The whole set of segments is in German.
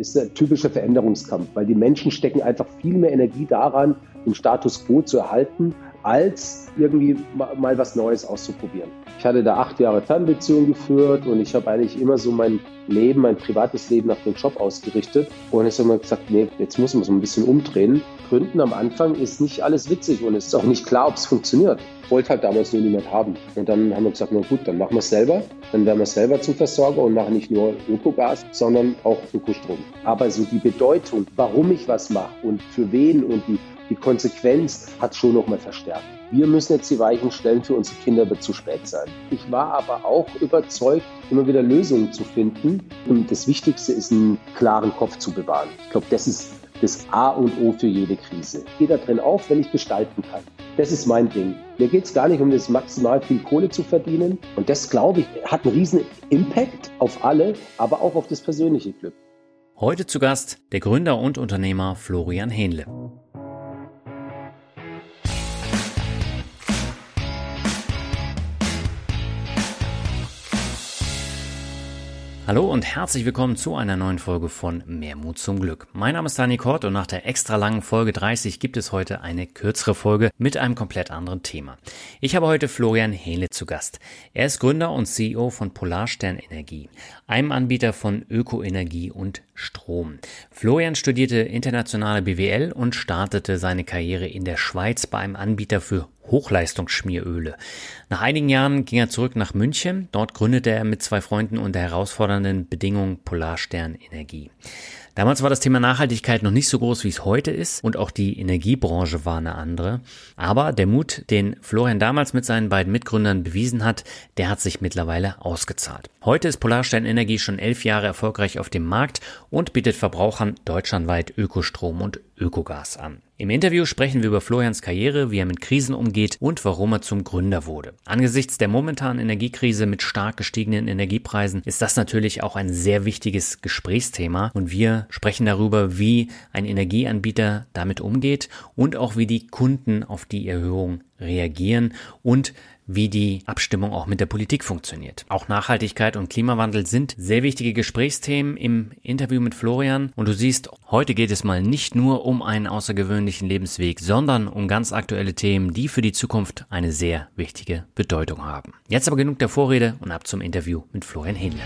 Ist der typische Veränderungskampf, weil die Menschen stecken einfach viel mehr Energie daran, den Status quo zu erhalten, als irgendwie mal was Neues auszuprobieren. Ich hatte da acht Jahre Fernbeziehung geführt und ich habe eigentlich immer so mein Leben, mein privates Leben nach dem Job ausgerichtet. Und ich habe immer gesagt, nee, jetzt muss man so ein bisschen umdrehen. Gründen am Anfang ist nicht alles witzig und es ist auch nicht klar, ob es funktioniert. Wollte halt damals nur niemand haben. Und dann haben wir gesagt, na gut, dann machen wir es selber. Dann werden wir selber zum Versorger und machen nicht nur Ökogas, sondern auch Ökostrom. Aber so die Bedeutung, warum ich was mache und für wen und die, die Konsequenz hat schon nochmal verstärkt. Wir müssen jetzt die Weichen stellen, für unsere Kinder wird zu spät sein. Ich war aber auch überzeugt, immer wieder Lösungen zu finden. Und das Wichtigste ist, einen klaren Kopf zu bewahren. Ich glaube, das ist das A und O für jede Krise. Ich gehe da drin auf, wenn ich gestalten kann. Das ist mein Ding. Mir geht es gar nicht um das maximal viel Kohle zu verdienen. Und das, glaube ich, hat einen riesen Impact auf alle, aber auch auf das persönliche Glück. Heute zu Gast der Gründer und Unternehmer Florian Hähnle. Hallo und herzlich willkommen zu einer neuen Folge von Mehr Mut zum Glück. Mein Name ist Dani Kort und nach der extra langen Folge 30 gibt es heute eine kürzere Folge mit einem komplett anderen Thema. Ich habe heute Florian Hähle zu Gast. Er ist Gründer und CEO von Polarstern Energie, einem Anbieter von Ökoenergie und Strom. Florian studierte internationale BWL und startete seine Karriere in der Schweiz bei einem Anbieter für Hochleistungsschmieröle. Nach einigen Jahren ging er zurück nach München. Dort gründete er mit zwei Freunden unter herausfordernden Bedingungen Polarstern Energie. Damals war das Thema Nachhaltigkeit noch nicht so groß, wie es heute ist und auch die Energiebranche war eine andere. Aber der Mut, den Florian damals mit seinen beiden Mitgründern bewiesen hat, der hat sich mittlerweile ausgezahlt. Heute ist Polarstein Energie schon elf Jahre erfolgreich auf dem Markt und bietet Verbrauchern deutschlandweit Ökostrom und Ökogas an. Im Interview sprechen wir über Florians Karriere, wie er mit Krisen umgeht und warum er zum Gründer wurde. Angesichts der momentanen Energiekrise mit stark gestiegenen Energiepreisen ist das natürlich auch ein sehr wichtiges Gesprächsthema und wir sprechen darüber, wie ein Energieanbieter damit umgeht und auch wie die Kunden auf die Erhöhung reagieren und wie die Abstimmung auch mit der Politik funktioniert. Auch Nachhaltigkeit und Klimawandel sind sehr wichtige Gesprächsthemen im Interview mit Florian. Und du siehst, heute geht es mal nicht nur um einen außergewöhnlichen Lebensweg, sondern um ganz aktuelle Themen, die für die Zukunft eine sehr wichtige Bedeutung haben. Jetzt aber genug der Vorrede und ab zum Interview mit Florian Hähnle.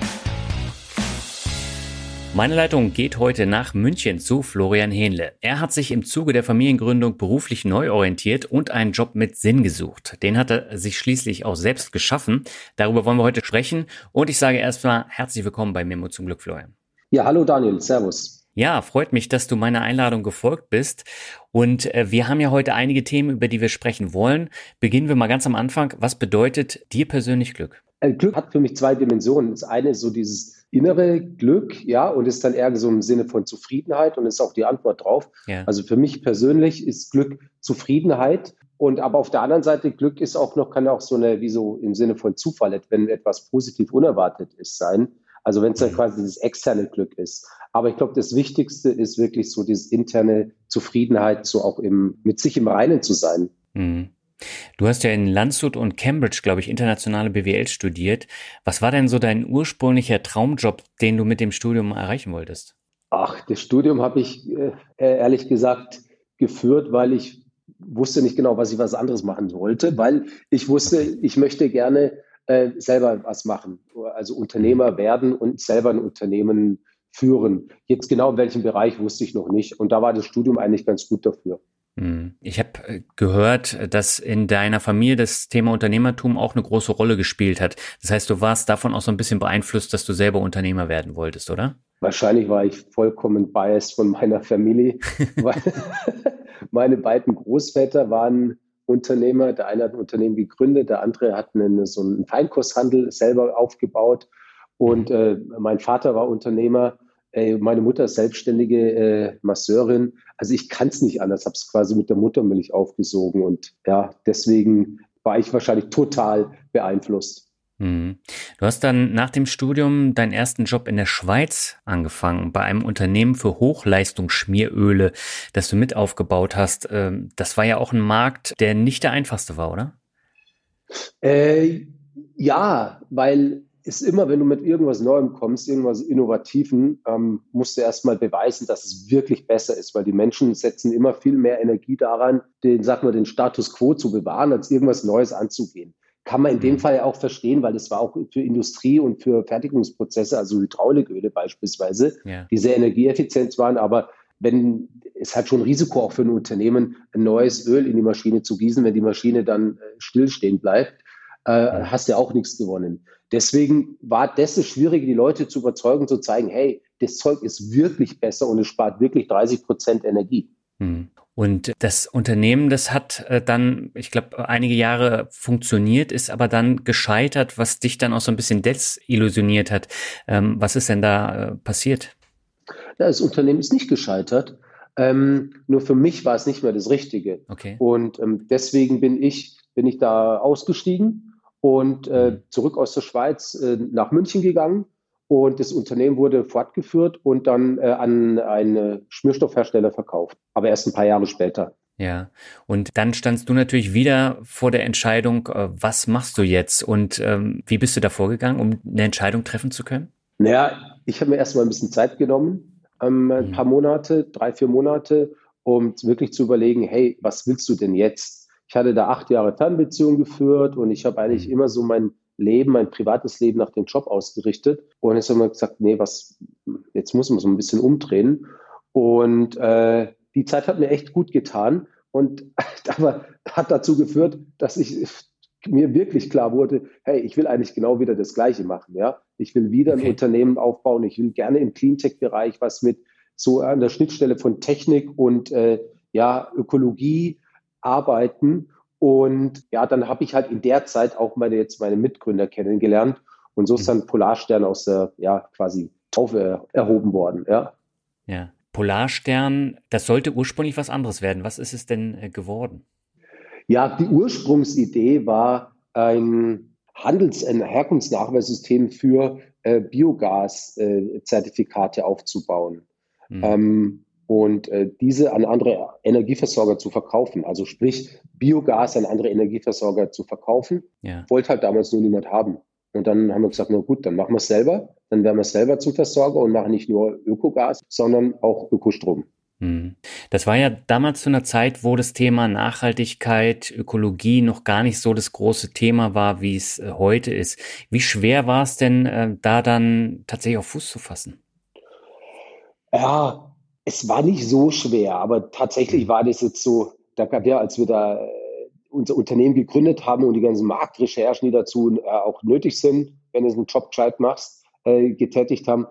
Meine Leitung geht heute nach München zu Florian Hähnle. Er hat sich im Zuge der Familiengründung beruflich neu orientiert und einen Job mit Sinn gesucht. Den hat er sich schließlich auch selbst geschaffen. Darüber wollen wir heute sprechen. Und ich sage erstmal herzlich willkommen bei Memo zum Glück, Florian. Ja, hallo Daniel, Servus. Ja, freut mich, dass du meiner Einladung gefolgt bist. Und äh, wir haben ja heute einige Themen, über die wir sprechen wollen. Beginnen wir mal ganz am Anfang. Was bedeutet dir persönlich Glück? Äh, Glück hat für mich zwei Dimensionen. Das eine ist so dieses innere Glück, ja, und ist dann eher so im Sinne von Zufriedenheit und ist auch die Antwort drauf. Ja. Also für mich persönlich ist Glück Zufriedenheit. Und aber auf der anderen Seite, Glück ist auch noch, kann auch so eine, wie so im Sinne von Zufall, wenn etwas positiv unerwartet ist, sein. Also wenn es dann quasi dieses externe Glück ist. Aber ich glaube, das Wichtigste ist wirklich so diese interne Zufriedenheit, so auch im, mit sich im Reinen zu sein. Mhm. Du hast ja in Landshut und Cambridge, glaube ich, internationale BWL studiert. Was war denn so dein ursprünglicher Traumjob, den du mit dem Studium erreichen wolltest? Ach, das Studium habe ich äh, ehrlich gesagt geführt, weil ich wusste nicht genau, was ich was anderes machen wollte, weil ich wusste, ich möchte gerne äh, selber was machen, also Unternehmer mhm. werden und selber ein Unternehmen führen. Jetzt genau in welchem Bereich wusste ich noch nicht. Und da war das Studium eigentlich ganz gut dafür. Hm. Ich habe äh, gehört, dass in deiner Familie das Thema Unternehmertum auch eine große Rolle gespielt hat. Das heißt, du warst davon auch so ein bisschen beeinflusst, dass du selber Unternehmer werden wolltest, oder? Wahrscheinlich war ich vollkommen biased von meiner Familie, weil meine beiden Großväter waren Unternehmer. Der eine hat ein Unternehmen gegründet, der andere hat einen, so einen Feinkosthandel selber aufgebaut. Und äh, mein Vater war Unternehmer, äh, meine Mutter ist selbstständige äh, Masseurin. Also ich kann es nicht anders, habe es quasi mit der Muttermilch aufgesogen. Und ja, deswegen war ich wahrscheinlich total beeinflusst. Mhm. Du hast dann nach dem Studium deinen ersten Job in der Schweiz angefangen, bei einem Unternehmen für Hochleistungsschmieröle, das du mit aufgebaut hast. Ähm, das war ja auch ein Markt, der nicht der einfachste war, oder? Äh, ja, weil es immer, wenn du mit irgendwas Neuem kommst, irgendwas Innovativen, ähm, musst du erstmal beweisen, dass es wirklich besser ist, weil die Menschen setzen immer viel mehr Energie daran, den, sag mal, den Status quo zu bewahren, als irgendwas Neues anzugehen. Kann man in dem mhm. Fall ja auch verstehen, weil es war auch für Industrie und für Fertigungsprozesse, also Hydrauliköle beispielsweise, ja. die sehr energieeffizient waren, aber wenn es hat schon Risiko auch für ein Unternehmen, ein neues Öl in die Maschine zu gießen, wenn die Maschine dann äh, stillstehen bleibt äh, hast du auch nichts gewonnen. Deswegen war das das Schwierige, die Leute zu überzeugen, zu zeigen, hey, das Zeug ist wirklich besser und es spart wirklich 30 Prozent Energie. Hm. Und das Unternehmen, das hat äh, dann, ich glaube, einige Jahre funktioniert, ist aber dann gescheitert, was dich dann auch so ein bisschen desillusioniert hat. Ähm, was ist denn da äh, passiert? Ja, das Unternehmen ist nicht gescheitert. Ähm, nur für mich war es nicht mehr das Richtige. Okay. Und ähm, deswegen bin ich, bin ich da ausgestiegen und äh, mhm. zurück aus der Schweiz äh, nach München gegangen. Und das Unternehmen wurde fortgeführt und dann äh, an einen Schmierstoffhersteller verkauft, aber erst ein paar Jahre später. Ja, und dann standst du natürlich wieder vor der Entscheidung, äh, was machst du jetzt und ähm, wie bist du da vorgegangen, um eine Entscheidung treffen zu können? Naja, ich habe mir erstmal ein bisschen Zeit genommen, ähm, ein mhm. paar Monate, drei, vier Monate, um wirklich zu überlegen, hey, was willst du denn jetzt? Ich hatte da acht Jahre Fernbeziehung geführt und ich habe eigentlich mhm. immer so mein Leben, mein privates Leben nach dem Job ausgerichtet. Und jetzt haben wir gesagt, nee, was, jetzt muss man so ein bisschen umdrehen. Und äh, die Zeit hat mir echt gut getan und aber hat dazu geführt, dass ich mir wirklich klar wurde, hey, ich will eigentlich genau wieder das Gleiche machen, ja. Ich will wieder okay. ein Unternehmen aufbauen. Ich will gerne im Cleantech-Bereich was mit so an der Schnittstelle von Technik und äh, ja Ökologie arbeiten. Und ja, dann habe ich halt in der Zeit auch meine jetzt meine Mitgründer kennengelernt. Und so ist dann Polarstern aus der, ja, quasi Taufe erhoben worden, ja. Ja. Polarstern, das sollte ursprünglich was anderes werden. Was ist es denn äh, geworden? Ja, die Ursprungsidee war ein Handels-, ein Herkunftsnachweissystem für äh, Biogas-Zertifikate äh, aufzubauen. Mhm. Ähm, und äh, diese an andere Energieversorger zu verkaufen. Also sprich, Biogas an andere Energieversorger zu verkaufen, ja. wollte halt damals nur niemand haben. Und dann haben wir gesagt, na gut, dann machen wir es selber. Dann werden wir selber zum Versorger und machen nicht nur Ökogas, sondern auch Ökostrom. Hm. Das war ja damals zu einer Zeit, wo das Thema Nachhaltigkeit, Ökologie noch gar nicht so das große Thema war, wie es äh, heute ist. Wie schwer war es denn, äh, da dann tatsächlich auf Fuß zu fassen? Ja, es war nicht so schwer, aber tatsächlich mhm. war das jetzt so, da gab ja, als wir da äh, unser Unternehmen gegründet haben und die ganzen Marktrecherchen, die dazu äh, auch nötig sind, wenn du einen Job gescheit machst, äh, getätigt haben,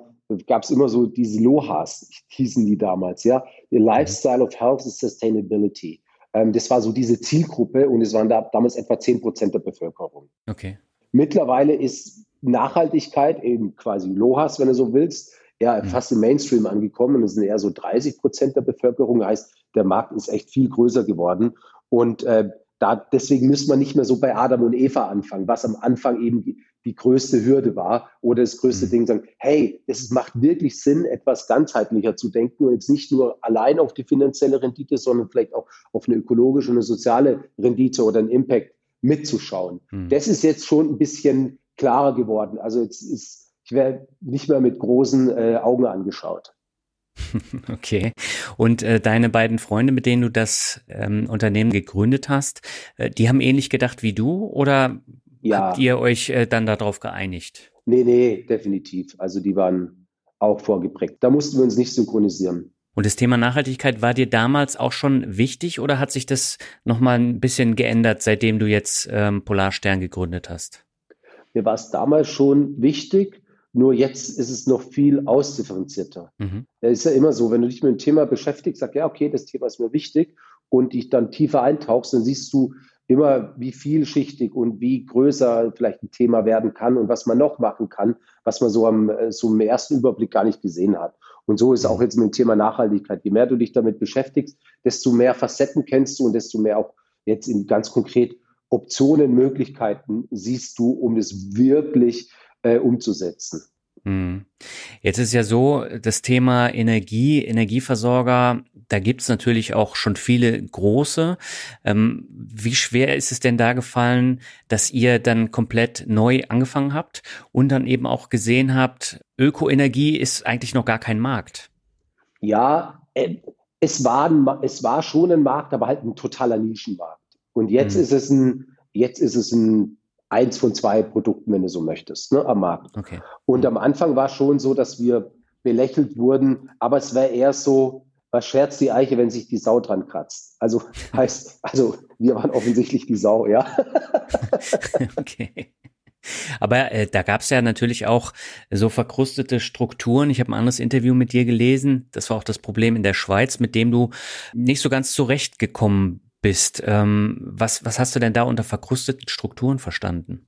gab es immer so diese LOHAs, hießen die damals, ja, the mhm. Lifestyle of Health and Sustainability. Ähm, das war so diese Zielgruppe und es waren da damals etwa 10 Prozent der Bevölkerung. Okay. Mittlerweile ist Nachhaltigkeit eben quasi LOHAS, wenn du so willst, eher mhm. fast im Mainstream angekommen und es sind eher so 30 Prozent der Bevölkerung. Heißt, der Markt ist echt viel größer geworden. Und äh, da, deswegen müssen wir nicht mehr so bei Adam und Eva anfangen, was am Anfang eben die, die größte Hürde war oder das größte mhm. Ding sagen, hey, es macht wirklich Sinn, etwas ganzheitlicher zu denken und jetzt nicht nur allein auf die finanzielle Rendite, sondern vielleicht auch auf eine ökologische und eine soziale Rendite oder einen Impact mitzuschauen. Mhm. Das ist jetzt schon ein bisschen klarer geworden. Also jetzt ist ich werde nicht mehr mit großen äh, Augen angeschaut. Okay. Und äh, deine beiden Freunde, mit denen du das ähm, Unternehmen gegründet hast, äh, die haben ähnlich gedacht wie du oder ja. habt ihr euch äh, dann darauf geeinigt? Nee, nee, definitiv. Also die waren auch vorgeprägt. Da mussten wir uns nicht synchronisieren. Und das Thema Nachhaltigkeit war dir damals auch schon wichtig oder hat sich das nochmal ein bisschen geändert, seitdem du jetzt ähm, Polarstern gegründet hast? Mir war es damals schon wichtig, nur jetzt ist es noch viel ausdifferenzierter. Mhm. Es ist ja immer so, wenn du dich mit dem Thema beschäftigst, sag ja, okay, das Thema ist mir wichtig und dich dann tiefer eintauchst, dann siehst du immer wie vielschichtig und wie größer vielleicht ein Thema werden kann und was man noch machen kann, was man so am äh, so im ersten Überblick gar nicht gesehen hat. Und so ist auch jetzt mit dem Thema Nachhaltigkeit. Je mehr du dich damit beschäftigst, desto mehr Facetten kennst du und desto mehr auch jetzt in ganz konkret Optionen, Möglichkeiten siehst du, um das wirklich äh, umzusetzen. Hm. Jetzt ist ja so, das Thema Energie, Energieversorger, da gibt's natürlich auch schon viele große. Ähm, wie schwer ist es denn da gefallen, dass ihr dann komplett neu angefangen habt und dann eben auch gesehen habt, Ökoenergie ist eigentlich noch gar kein Markt? Ja, äh, es war, ein, es war schon ein Markt, aber halt ein totaler Nischenmarkt. Und jetzt hm. ist es ein, jetzt ist es ein eins von zwei Produkten, wenn du so möchtest, ne, am Markt. Okay. Und am Anfang war schon so, dass wir belächelt wurden, aber es wäre eher so, was scherzt die Eiche, wenn sich die Sau dran kratzt? Also heißt, also wir waren offensichtlich die Sau, ja. okay. Aber äh, da gab es ja natürlich auch so verkrustete Strukturen. Ich habe ein anderes Interview mit dir gelesen. Das war auch das Problem in der Schweiz, mit dem du nicht so ganz zurechtgekommen bist. Ähm, was, was hast du denn da unter verkrusteten Strukturen verstanden?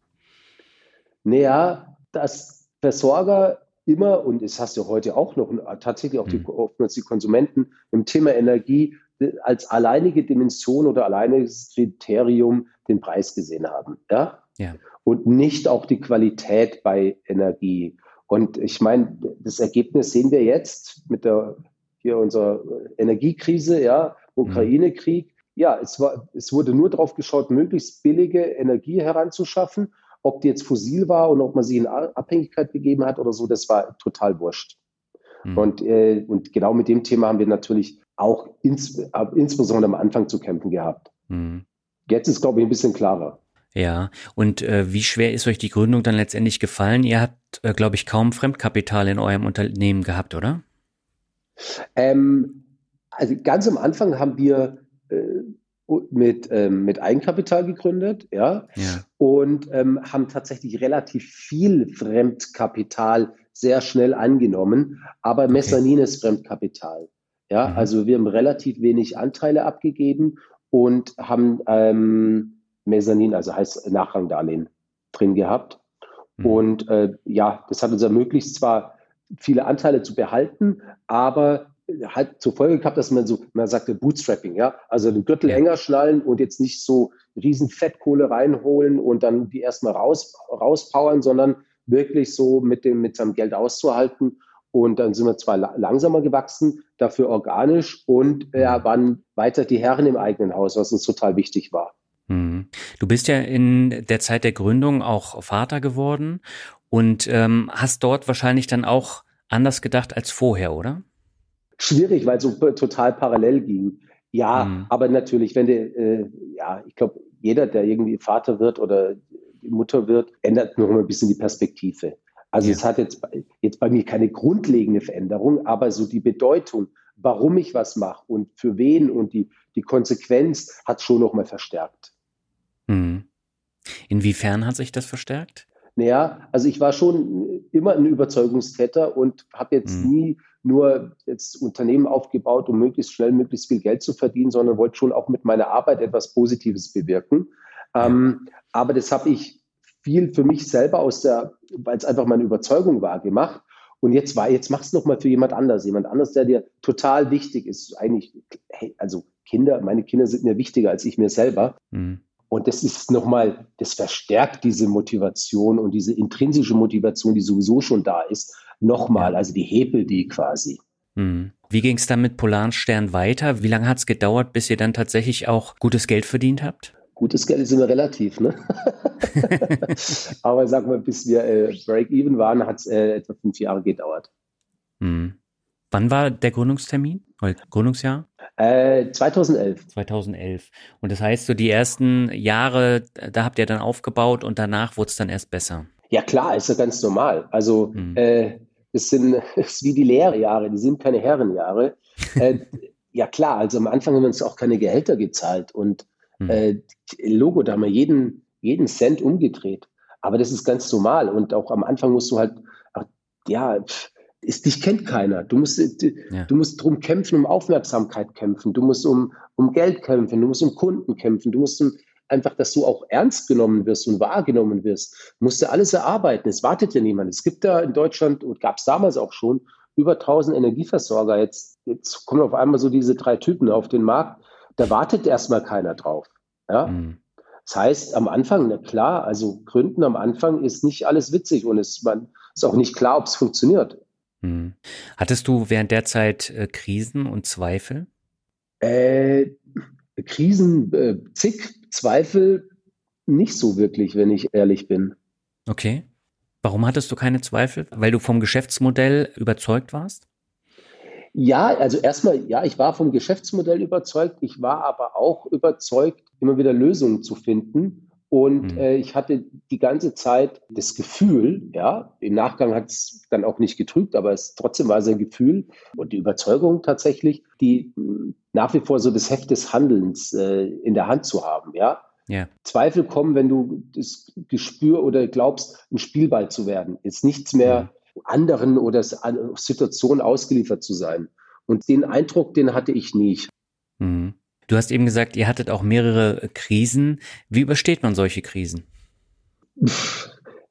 Naja, dass Versorger immer, und das hast du heute auch noch, tatsächlich auch die, hm. oftmals die Konsumenten im Thema Energie als alleinige Dimension oder alleiniges Kriterium den Preis gesehen haben. Ja? ja. Und nicht auch die Qualität bei Energie. Und ich meine, das Ergebnis sehen wir jetzt mit der hier unserer Energiekrise, ja, hm. Ukraine-Krieg ja, es, war, es wurde nur darauf geschaut, möglichst billige Energie heranzuschaffen. Ob die jetzt fossil war und ob man sie in Abhängigkeit gegeben hat oder so, das war total wurscht. Mhm. Und, äh, und genau mit dem Thema haben wir natürlich auch ins, insbesondere am Anfang zu kämpfen gehabt. Mhm. Jetzt ist, glaube ich, ein bisschen klarer. Ja, und äh, wie schwer ist euch die Gründung dann letztendlich gefallen? Ihr habt, äh, glaube ich, kaum Fremdkapital in eurem Unternehmen gehabt, oder? Ähm, also ganz am Anfang haben wir mit, ähm, mit Eigenkapital gegründet, ja, ja. und ähm, haben tatsächlich relativ viel Fremdkapital sehr schnell angenommen, aber okay. Mezzanin Fremdkapital. Ja, mhm. also wir haben relativ wenig Anteile abgegeben und haben ähm, Mezzanin, also heißt Nachrangdarlehen, drin gehabt. Mhm. Und äh, ja, das hat uns ermöglicht, zwar viele Anteile zu behalten, aber halt zur Folge gehabt, dass man so, man sagte Bootstrapping, ja, also den Gürtel enger schnallen und jetzt nicht so riesen Fettkohle reinholen und dann die erstmal raus, rauspowern, sondern wirklich so mit dem, mit seinem Geld auszuhalten. Und dann sind wir zwar langsamer gewachsen, dafür organisch und ja, waren weiter die Herren im eigenen Haus, was uns total wichtig war. Mhm. Du bist ja in der Zeit der Gründung auch Vater geworden und ähm, hast dort wahrscheinlich dann auch anders gedacht als vorher, oder? Schwierig, weil es so total parallel ging. Ja, mhm. aber natürlich, wenn der, äh, ja, ich glaube, jeder, der irgendwie Vater wird oder Mutter wird, ändert noch mal ein bisschen die Perspektive. Also ja. es hat jetzt, jetzt bei mir keine grundlegende Veränderung, aber so die Bedeutung, warum ich was mache und für wen und die, die Konsequenz hat schon noch mal verstärkt. Mhm. Inwiefern hat sich das verstärkt? Naja, also ich war schon immer ein Überzeugungstäter und habe jetzt mhm. nie nur jetzt Unternehmen aufgebaut, um möglichst schnell möglichst viel Geld zu verdienen, sondern wollte schon auch mit meiner Arbeit etwas Positives bewirken. Ähm, aber das habe ich viel für mich selber aus der, weil es einfach meine Überzeugung war, gemacht. Und jetzt war, jetzt mach's noch mal für jemand anders, jemand anders, der dir total wichtig ist. Eigentlich, hey, also Kinder, meine Kinder sind mir wichtiger als ich mir selber. Mhm. Und das ist nochmal, das verstärkt diese Motivation und diese intrinsische Motivation, die sowieso schon da ist, nochmal, also die Hebel, die quasi. Hm. Wie ging es dann mit Polarstern weiter? Wie lange hat es gedauert, bis ihr dann tatsächlich auch gutes Geld verdient habt? Gutes Geld ist immer relativ, ne? Aber sag mal, bis wir äh, Break-Even waren, hat es äh, etwa fünf Jahre gedauert. Hm. Wann war der Gründungstermin? Oder Gründungsjahr? Äh, 2011. 2011. Und das heißt, so die ersten Jahre, da habt ihr dann aufgebaut und danach wurde es dann erst besser. Ja klar, ist ja ganz normal. Also mhm. äh, es sind es wie die Lehrjahre, die sind keine Herrenjahre. äh, ja klar, also am Anfang haben wir uns auch keine Gehälter gezahlt und mhm. äh, Logo, da haben wir jeden, jeden Cent umgedreht. Aber das ist ganz normal und auch am Anfang musst du halt, ja, ist, dich kennt keiner. Du musst, du, ja. du musst drum kämpfen, um Aufmerksamkeit kämpfen. Du musst um, um Geld kämpfen. Du musst um Kunden kämpfen. Du musst um einfach, dass du auch ernst genommen wirst und wahrgenommen wirst, musst du alles erarbeiten. Es wartet ja niemand. Es gibt da in Deutschland und gab es damals auch schon über 1000 Energieversorger. Jetzt, jetzt kommen auf einmal so diese drei Typen auf den Markt. Da wartet erstmal keiner drauf. Ja? Mhm. Das heißt, am Anfang, na klar, also Gründen am Anfang ist nicht alles witzig und es man, ist auch nicht klar, ob es funktioniert. Mhm. Hattest du während der Zeit äh, Krisen und Zweifel? Äh, Krisen, äh, zig, Zweifel nicht so wirklich, wenn ich ehrlich bin. Okay. Warum hattest du keine Zweifel? Weil du vom Geschäftsmodell überzeugt warst? Ja, also erstmal, ja, ich war vom Geschäftsmodell überzeugt. Ich war aber auch überzeugt, immer wieder Lösungen zu finden. Und mhm. äh, ich hatte die ganze Zeit das Gefühl, ja, im Nachgang hat es dann auch nicht getrübt, aber es trotzdem war es ein Gefühl und die Überzeugung tatsächlich, die nach wie vor so das Heft des Handelns äh, in der Hand zu haben, ja. Yeah. Zweifel kommen, wenn du das Gespür oder glaubst, ein Spielball zu werden. Ist nichts mehr mhm. anderen oder Situationen ausgeliefert zu sein. Und den Eindruck, den hatte ich nicht. Mhm. Du hast eben gesagt, ihr hattet auch mehrere Krisen. Wie übersteht man solche Krisen?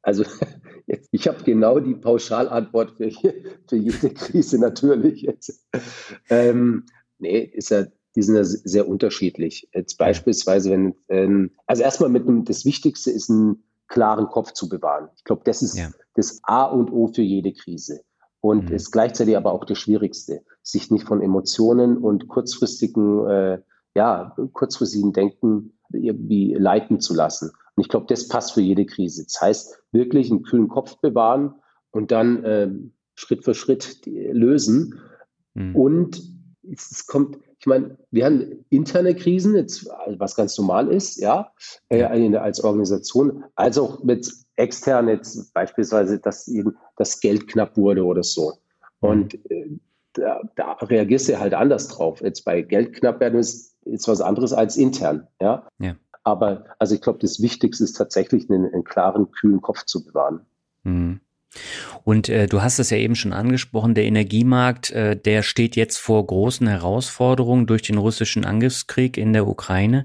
Also ich habe genau die Pauschalantwort für, für jede Krise natürlich. Ähm, nee, ist ja, die sind ja sehr unterschiedlich. Jetzt beispielsweise, wenn, ähm, also erstmal mit einem, das Wichtigste ist, einen klaren Kopf zu bewahren. Ich glaube, das ist ja. das A und O für jede Krise. Und mhm. ist gleichzeitig aber auch das Schwierigste, sich nicht von Emotionen und kurzfristigen, äh, ja, kurzfristigen Denken irgendwie leiten zu lassen. Und ich glaube, das passt für jede Krise. Das heißt, wirklich einen kühlen Kopf bewahren und dann äh, Schritt für Schritt lösen. Mhm. Und es kommt, ich meine, wir haben interne Krisen, jetzt, was ganz normal ist, ja, äh, als Organisation, als auch mit extern jetzt beispielsweise, dass eben das Geld knapp wurde oder so. Mhm. Und äh, da, da reagierst du halt anders drauf. Jetzt bei Geld knapp werden ist, ist was anderes als intern, ja. ja. Aber also ich glaube, das Wichtigste ist tatsächlich, einen, einen klaren, kühlen Kopf zu bewahren. Mhm. Und äh, du hast es ja eben schon angesprochen, der Energiemarkt, äh, der steht jetzt vor großen Herausforderungen durch den russischen Angriffskrieg in der Ukraine.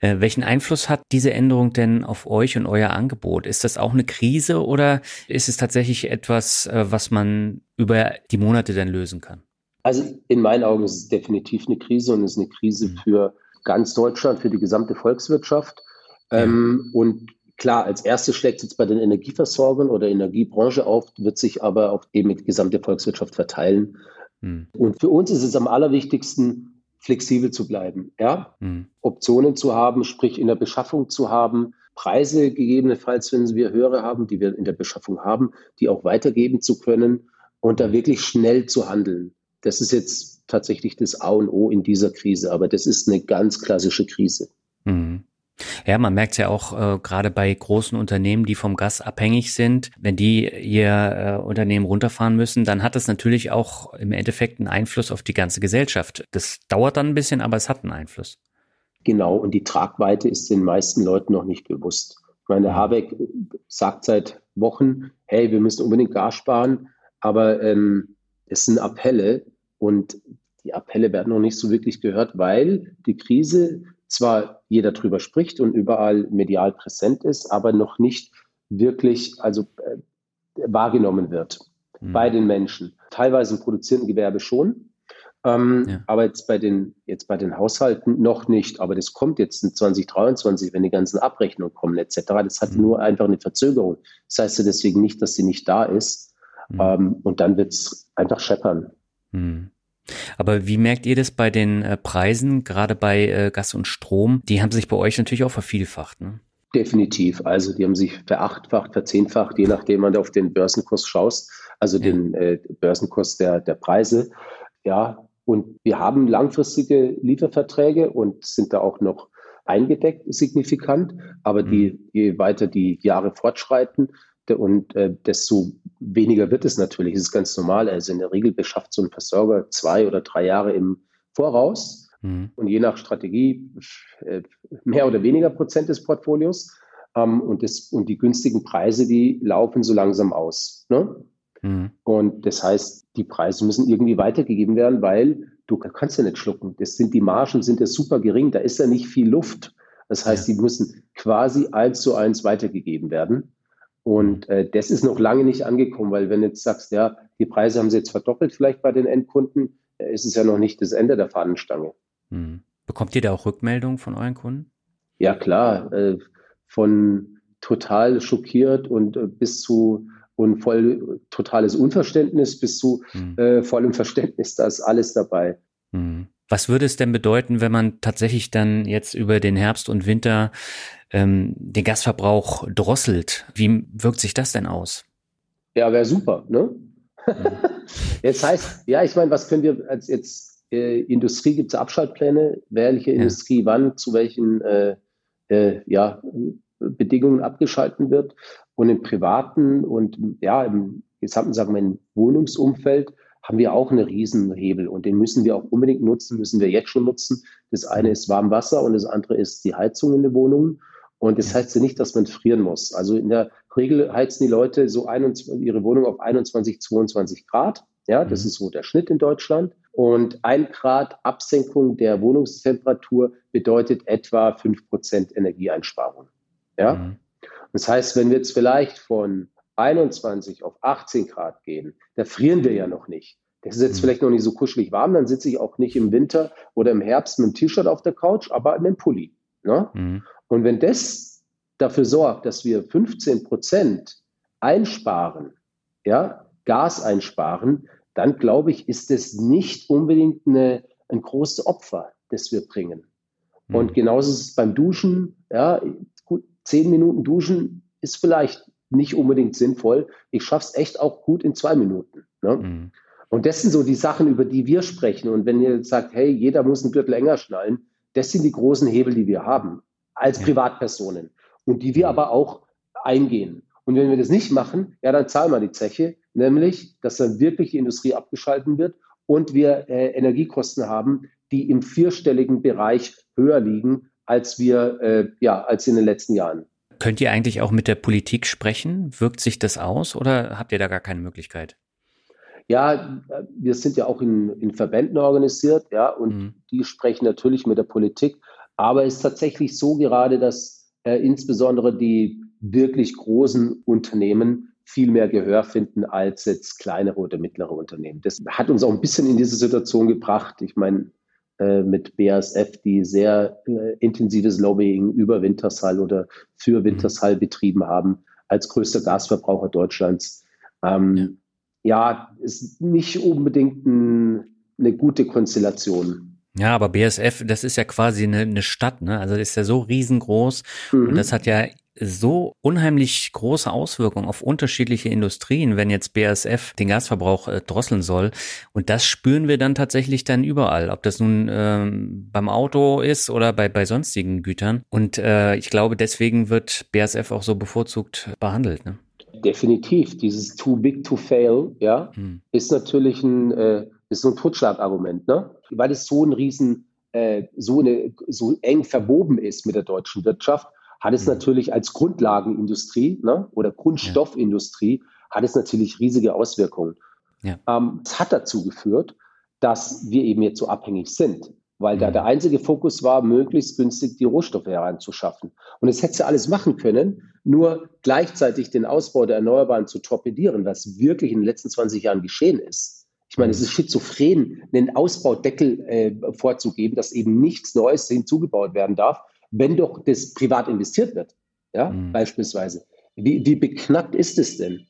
Äh, welchen Einfluss hat diese Änderung denn auf euch und euer Angebot? Ist das auch eine Krise oder ist es tatsächlich etwas, äh, was man über die Monate dann lösen kann? Also in meinen Augen ist es definitiv eine Krise und es ist eine Krise mhm. für ganz Deutschland, für die gesamte Volkswirtschaft. Ähm, und Klar, als erstes schlägt es jetzt bei den Energieversorgern oder Energiebranche auf, wird sich aber auf eben die gesamte Volkswirtschaft verteilen. Mhm. Und für uns ist es am allerwichtigsten, flexibel zu bleiben, ja? Mhm. Optionen zu haben, sprich in der Beschaffung zu haben, Preise gegebenenfalls, wenn wir höhere haben, die wir in der Beschaffung haben, die auch weitergeben zu können und da wirklich schnell zu handeln. Das ist jetzt tatsächlich das A und O in dieser Krise, aber das ist eine ganz klassische Krise. Mhm. Ja, man merkt es ja auch äh, gerade bei großen Unternehmen, die vom Gas abhängig sind. Wenn die ihr äh, Unternehmen runterfahren müssen, dann hat das natürlich auch im Endeffekt einen Einfluss auf die ganze Gesellschaft. Das dauert dann ein bisschen, aber es hat einen Einfluss. Genau, und die Tragweite ist den meisten Leuten noch nicht bewusst. Ich meine, mhm. Habeck sagt seit Wochen, hey, wir müssen unbedingt Gas sparen, aber ähm, es sind Appelle und die Appelle werden noch nicht so wirklich gehört, weil die Krise zwar jeder drüber spricht und überall medial präsent ist, aber noch nicht wirklich also äh, wahrgenommen wird mhm. bei den Menschen. Teilweise im produzierenden Gewerbe schon, ähm, ja. aber jetzt bei den jetzt bei den Haushalten noch nicht. Aber das kommt jetzt in 2023, wenn die ganzen Abrechnungen kommen etc. Das hat mhm. nur einfach eine Verzögerung. Das heißt ja deswegen nicht, dass sie nicht da ist. Mhm. Ähm, und dann wird es einfach scheppern. Mhm. Aber wie merkt ihr das bei den äh, Preisen, gerade bei äh, Gas und Strom? Die haben sich bei euch natürlich auch vervielfacht. Ne? Definitiv. Also die haben sich verachtfacht, verzehnfacht, je nachdem man auf den Börsenkurs schaust, also ja. den äh, Börsenkurs der, der Preise. Ja, und wir haben langfristige Lieferverträge und sind da auch noch eingedeckt signifikant. Aber mhm. die, je weiter die Jahre fortschreiten, und äh, desto weniger wird es natürlich. Das ist ganz normal. Also in der Regel beschafft so ein Versorger zwei oder drei Jahre im Voraus mhm. und je nach Strategie äh, mehr oder weniger Prozent des Portfolios. Ähm, und, das, und die günstigen Preise, die laufen so langsam aus. Ne? Mhm. Und das heißt, die Preise müssen irgendwie weitergegeben werden, weil du kannst ja nicht schlucken. Das sind die Margen sind ja super gering. Da ist ja nicht viel Luft. Das heißt, ja. die müssen quasi eins zu eins weitergegeben werden. Und äh, das ist noch lange nicht angekommen, weil wenn du jetzt sagst, ja, die Preise haben sie jetzt verdoppelt vielleicht bei den Endkunden, äh, ist es ja noch nicht das Ende der Fahnenstange. Hm. Bekommt ihr da auch Rückmeldungen von euren Kunden? Ja, klar. Äh, von total schockiert und äh, bis zu und voll totales Unverständnis bis zu hm. äh, vollem Verständnis, da ist alles dabei. Hm. Was würde es denn bedeuten, wenn man tatsächlich dann jetzt über den Herbst und Winter ähm, den Gasverbrauch drosselt? Wie wirkt sich das denn aus? Ja, wäre super, ne? Mhm. jetzt heißt, ja, ich meine, was können wir als jetzt äh, Industrie gibt es Abschaltpläne, welche ja. Industrie wann zu welchen äh, äh, ja, Bedingungen abgeschalten wird. Und im privaten und ja, im gesamten, sagen wir, im Wohnungsumfeld haben wir auch einen Riesenhebel und den müssen wir auch unbedingt nutzen, müssen wir jetzt schon nutzen. Das eine ist Warmwasser und das andere ist die Heizung in den Wohnungen. Und das heißt ja nicht, dass man frieren muss. Also in der Regel heizen die Leute so 21, ihre Wohnung auf 21, 22 Grad. Ja, das mhm. ist so der Schnitt in Deutschland. Und ein Grad Absenkung der Wohnungstemperatur bedeutet etwa fünf Prozent Energieeinsparung. Ja. Mhm. Das heißt, wenn wir jetzt vielleicht von 21 auf 18 Grad gehen, da frieren wir ja noch nicht. Das ist jetzt mhm. vielleicht noch nicht so kuschelig warm, dann sitze ich auch nicht im Winter oder im Herbst mit einem T-Shirt auf der Couch, aber in einem Pulli. Ne? Mhm. Und wenn das dafür sorgt, dass wir 15 Prozent einsparen, ja, Gas einsparen, dann glaube ich, ist es nicht unbedingt eine, ein großes Opfer, das wir bringen. Mhm. Und genauso ist es beim Duschen, ja, gut, zehn Minuten duschen ist vielleicht nicht unbedingt sinnvoll. Ich schaffe es echt auch gut in zwei Minuten. Ne? Mhm. Und das sind so die Sachen, über die wir sprechen. Und wenn ihr sagt, hey, jeder muss ein Gürtel enger schnallen, das sind die großen Hebel, die wir haben als ja. Privatpersonen und die wir aber auch eingehen. Und wenn wir das nicht machen, ja, dann zahlen wir die Zeche, nämlich, dass dann wirklich die Industrie abgeschalten wird und wir äh, Energiekosten haben, die im vierstelligen Bereich höher liegen, als wir, äh, ja, als in den letzten Jahren. Könnt ihr eigentlich auch mit der Politik sprechen? Wirkt sich das aus oder habt ihr da gar keine Möglichkeit? Ja, wir sind ja auch in, in Verbänden organisiert, ja, und mhm. die sprechen natürlich mit der Politik. Aber es ist tatsächlich so gerade, dass äh, insbesondere die wirklich großen Unternehmen viel mehr Gehör finden als jetzt kleinere oder mittlere Unternehmen. Das hat uns auch ein bisschen in diese Situation gebracht. Ich meine, mit BASF, die sehr äh, intensives Lobbying über Wintershall oder für mhm. Wintershall betrieben haben, als größter Gasverbraucher Deutschlands. Ähm, ja. ja, ist nicht unbedingt ein, eine gute Konstellation. Ja, aber BSF, das ist ja quasi eine, eine Stadt, ne? Also das ist ja so riesengroß mhm. und das hat ja so unheimlich große Auswirkungen auf unterschiedliche Industrien, wenn jetzt BASF den Gasverbrauch äh, drosseln soll. Und das spüren wir dann tatsächlich dann überall, ob das nun ähm, beim Auto ist oder bei, bei sonstigen Gütern. Und äh, ich glaube, deswegen wird BASF auch so bevorzugt behandelt. Ne? Definitiv. Dieses too big to fail, ja, hm. ist natürlich ein, äh, ist so ein Totschlagargument, ne? Weil es so ein riesen, äh, so eine, so eng verwoben ist mit der deutschen Wirtschaft hat es mhm. natürlich als Grundlagenindustrie ne, oder Grundstoffindustrie, hat es natürlich riesige Auswirkungen. Ja. Ähm, es hat dazu geführt, dass wir eben jetzt so abhängig sind, weil mhm. da der einzige Fokus war, möglichst günstig die Rohstoffe hereinzuschaffen. Und es hätte alles machen können, nur gleichzeitig den Ausbau der Erneuerbaren zu torpedieren, was wirklich in den letzten 20 Jahren geschehen ist. Ich meine, es mhm. ist schizophren, einen Ausbaudeckel äh, vorzugeben, dass eben nichts Neues hinzugebaut werden darf, wenn doch das privat investiert wird, ja, mhm. beispielsweise. Wie, wie beknackt ist es denn?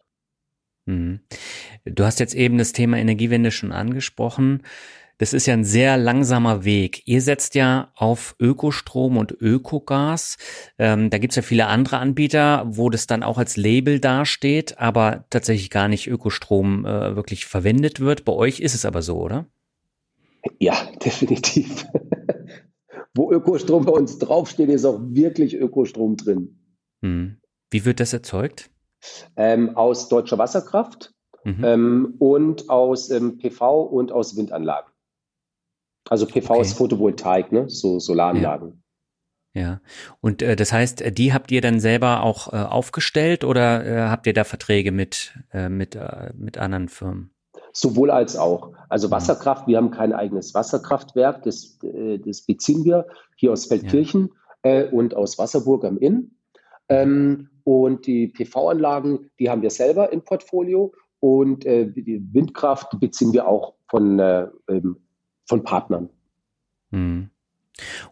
Mhm. Du hast jetzt eben das Thema Energiewende schon angesprochen. Das ist ja ein sehr langsamer Weg. Ihr setzt ja auf Ökostrom und Ökogas. Ähm, da gibt's ja viele andere Anbieter, wo das dann auch als Label dasteht, aber tatsächlich gar nicht Ökostrom äh, wirklich verwendet wird. Bei euch ist es aber so, oder? Ja, definitiv wo Ökostrom bei uns draufsteht, ist auch wirklich Ökostrom drin. Hm. Wie wird das erzeugt? Ähm, aus deutscher Wasserkraft mhm. ähm, und aus ähm, PV und aus Windanlagen. Also PV okay. ist Photovoltaik, ne? so Solaranlagen. Ja. ja. Und äh, das heißt, die habt ihr dann selber auch äh, aufgestellt oder äh, habt ihr da Verträge mit, äh, mit, äh, mit anderen Firmen? Sowohl als auch. Also mhm. Wasserkraft, wir haben kein eigenes Wasserkraftwerk, das, äh, das beziehen wir hier aus Feldkirchen. äh, und aus Wasserburg am Inn. Ähm, und die PV-Anlagen, die haben wir selber im Portfolio. Und äh, die Windkraft beziehen wir auch von, äh, von Partnern. Hm.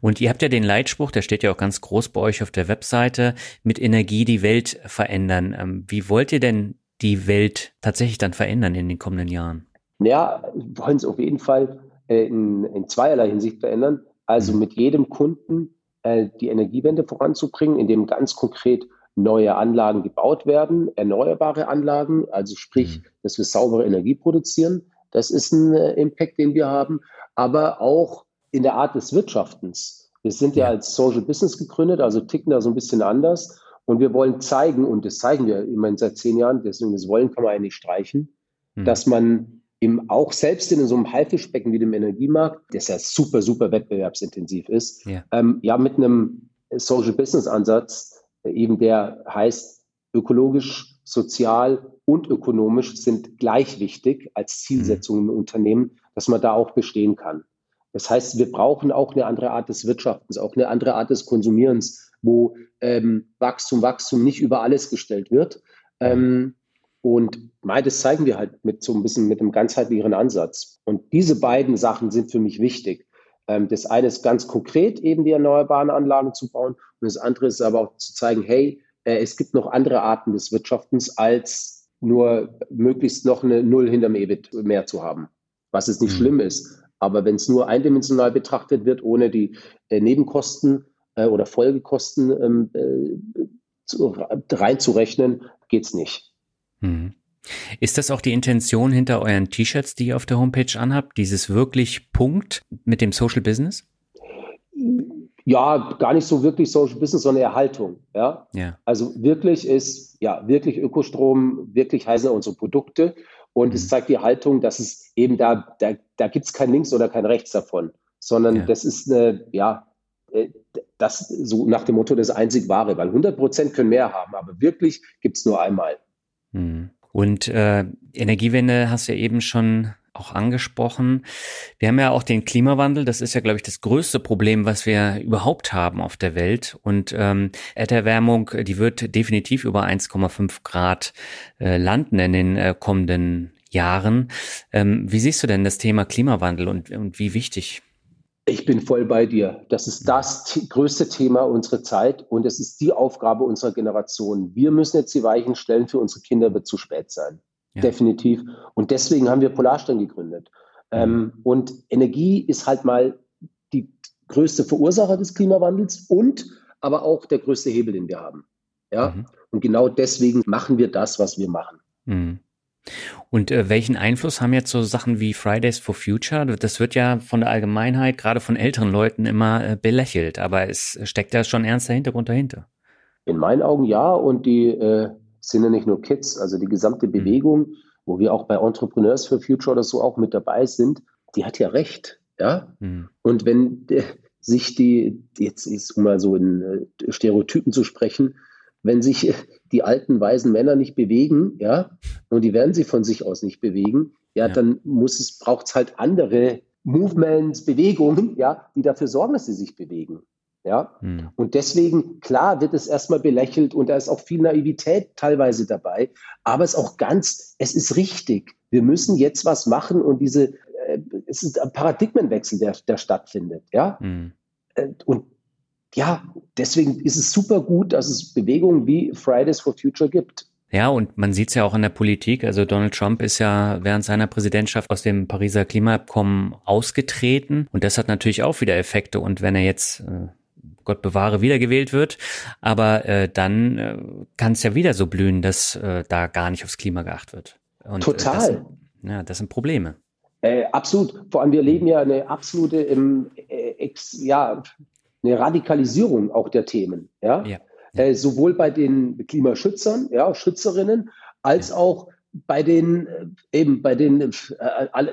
Und ihr habt ja den Leitspruch, der steht ja auch ganz groß bei euch auf der Webseite, mit Energie die Welt verändern. Ähm, wie wollt ihr denn die Welt tatsächlich dann verändern in den kommenden Jahren? Ja, wir wollen es auf jeden Fall äh, in, in zweierlei Hinsicht verändern. Also mhm. mit jedem Kunden äh, die Energiewende voranzubringen, indem ganz konkret neue Anlagen gebaut werden, erneuerbare Anlagen, also sprich, mhm. dass wir saubere Energie produzieren. Das ist ein äh, Impact, den wir haben. Aber auch in der Art des Wirtschaftens. Wir sind ja als Social Business gegründet, also ticken da so ein bisschen anders. Und wir wollen zeigen, und das zeigen wir immerhin seit zehn Jahren, deswegen das Wollen kann man eigentlich streichen, mhm. dass man im, auch selbst in so einem Haifischbecken wie dem Energiemarkt, das ja super, super wettbewerbsintensiv ist, ja, ähm, ja mit einem Social Business Ansatz, äh, eben der heißt, ökologisch, sozial und ökonomisch sind gleich wichtig als Zielsetzung mhm. im Unternehmen, dass man da auch bestehen kann. Das heißt, wir brauchen auch eine andere Art des Wirtschaftens, auch eine andere Art des Konsumierens, wo ähm, Wachstum, Wachstum nicht über alles gestellt wird. Ähm, und das zeigen wir halt mit so ein bisschen mit einem ganzheitlicheren Ansatz. Und diese beiden Sachen sind für mich wichtig. Ähm, das eine ist ganz konkret, eben die erneuerbaren Anlagen zu bauen. Und das andere ist aber auch zu zeigen, hey, äh, es gibt noch andere Arten des Wirtschaftens, als nur möglichst noch eine Null hinterm EBIT mehr zu haben. Was es nicht mhm. schlimm ist. Aber wenn es nur eindimensional betrachtet wird, ohne die äh, Nebenkosten äh, oder Folgekosten ähm, äh, zu, reinzurechnen, geht's nicht. Mhm. Ist das auch die Intention hinter euren T-Shirts, die ihr auf der Homepage anhabt? Dieses wirklich Punkt mit dem Social Business? Ja, gar nicht so wirklich Social Business, sondern Erhaltung. Ja? ja. Also wirklich ist, ja, wirklich Ökostrom, wirklich heißen unsere Produkte. Und mhm. es zeigt die Haltung, dass es eben da, da, da gibt es kein Links oder kein Rechts davon, sondern ja. das ist eine, ja, das so nach dem Motto das einzig wahre, weil 100 Prozent können mehr haben, aber wirklich gibt es nur einmal. Mhm. Und äh, Energiewende hast du ja eben schon auch angesprochen. Wir haben ja auch den Klimawandel. Das ist ja, glaube ich, das größte Problem, was wir überhaupt haben auf der Welt. Und ähm, Erderwärmung, die wird definitiv über 1,5 Grad äh, landen in den äh, kommenden Jahren. Ähm, wie siehst du denn das Thema Klimawandel und, und wie wichtig? Ich bin voll bei dir. Das ist das größte Thema unserer Zeit und es ist die Aufgabe unserer Generation. Wir müssen jetzt die Weichen stellen für unsere Kinder, wird zu spät sein. Ja. Definitiv. Und deswegen haben wir Polarstern gegründet. Mhm. Ähm, und Energie ist halt mal die größte Verursacher des Klimawandels und aber auch der größte Hebel, den wir haben. Ja. Mhm. Und genau deswegen machen wir das, was wir machen. Mhm. Und äh, welchen Einfluss haben jetzt so Sachen wie Fridays for Future? Das wird ja von der Allgemeinheit, gerade von älteren Leuten, immer äh, belächelt, aber es steckt da schon ernster Hintergrund dahinter. In meinen Augen ja. Und die äh, sind ja nicht nur Kids, also die gesamte mhm. Bewegung, wo wir auch bei Entrepreneurs for Future oder so auch mit dabei sind, die hat ja recht. Ja. Mhm. Und wenn äh, sich die, jetzt ist um mal so in äh, Stereotypen zu sprechen, wenn sich äh, die alten weisen Männer nicht bewegen, ja, und die werden sie von sich aus nicht bewegen, ja, ja. dann muss es, braucht es halt andere Movements, Bewegungen, ja, die dafür sorgen, dass sie sich bewegen. Ja, hm. und deswegen, klar, wird es erstmal belächelt und da ist auch viel Naivität teilweise dabei, aber es ist auch ganz, es ist richtig. Wir müssen jetzt was machen und diese, äh, es ist ein Paradigmenwechsel, der, der stattfindet. Ja, hm. Äh, und ja, deswegen ist es super gut, dass es Bewegungen wie Fridays for Future gibt. Ja, und man sieht es ja auch in der Politik. Also Donald Trump ist ja während seiner Präsidentschaft aus dem Pariser Klimaabkommen ausgetreten. Und das hat natürlich auch wieder Effekte. Und wenn er jetzt, äh, Gott bewahre, wiedergewählt wird, aber äh, dann äh, kann es ja wieder so blühen, dass äh, da gar nicht aufs Klima geachtet wird. Und, Total. Äh, das, ja, das sind Probleme. Äh, absolut. Vor allem, wir leben ja eine absolute, ähm, äh, ja, eine Radikalisierung auch der Themen. Ja. ja. Äh, sowohl bei den Klimaschützern, ja, Schützerinnen, als ja. auch bei den äh, eben bei den äh,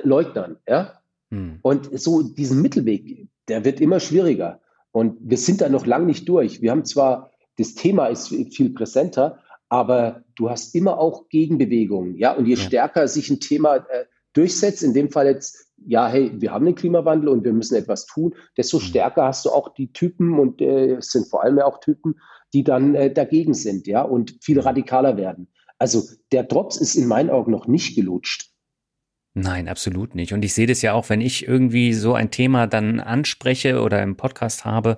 Leugnern, ja. Hm. Und so diesen Mittelweg, der wird immer schwieriger. Und wir sind da noch lang nicht durch. Wir haben zwar, das Thema ist viel präsenter, aber du hast immer auch Gegenbewegungen, ja. Und je ja. stärker sich ein Thema äh, durchsetzt, in dem Fall jetzt ja, hey, wir haben den Klimawandel und wir müssen etwas tun, desto mhm. stärker hast du auch die Typen und äh, es sind vor allem ja auch Typen, die dann äh, dagegen sind, ja, und viel radikaler werden. Also der Drops ist in meinen Augen noch nicht gelutscht. Nein, absolut nicht. Und ich sehe das ja auch, wenn ich irgendwie so ein Thema dann anspreche oder im Podcast habe,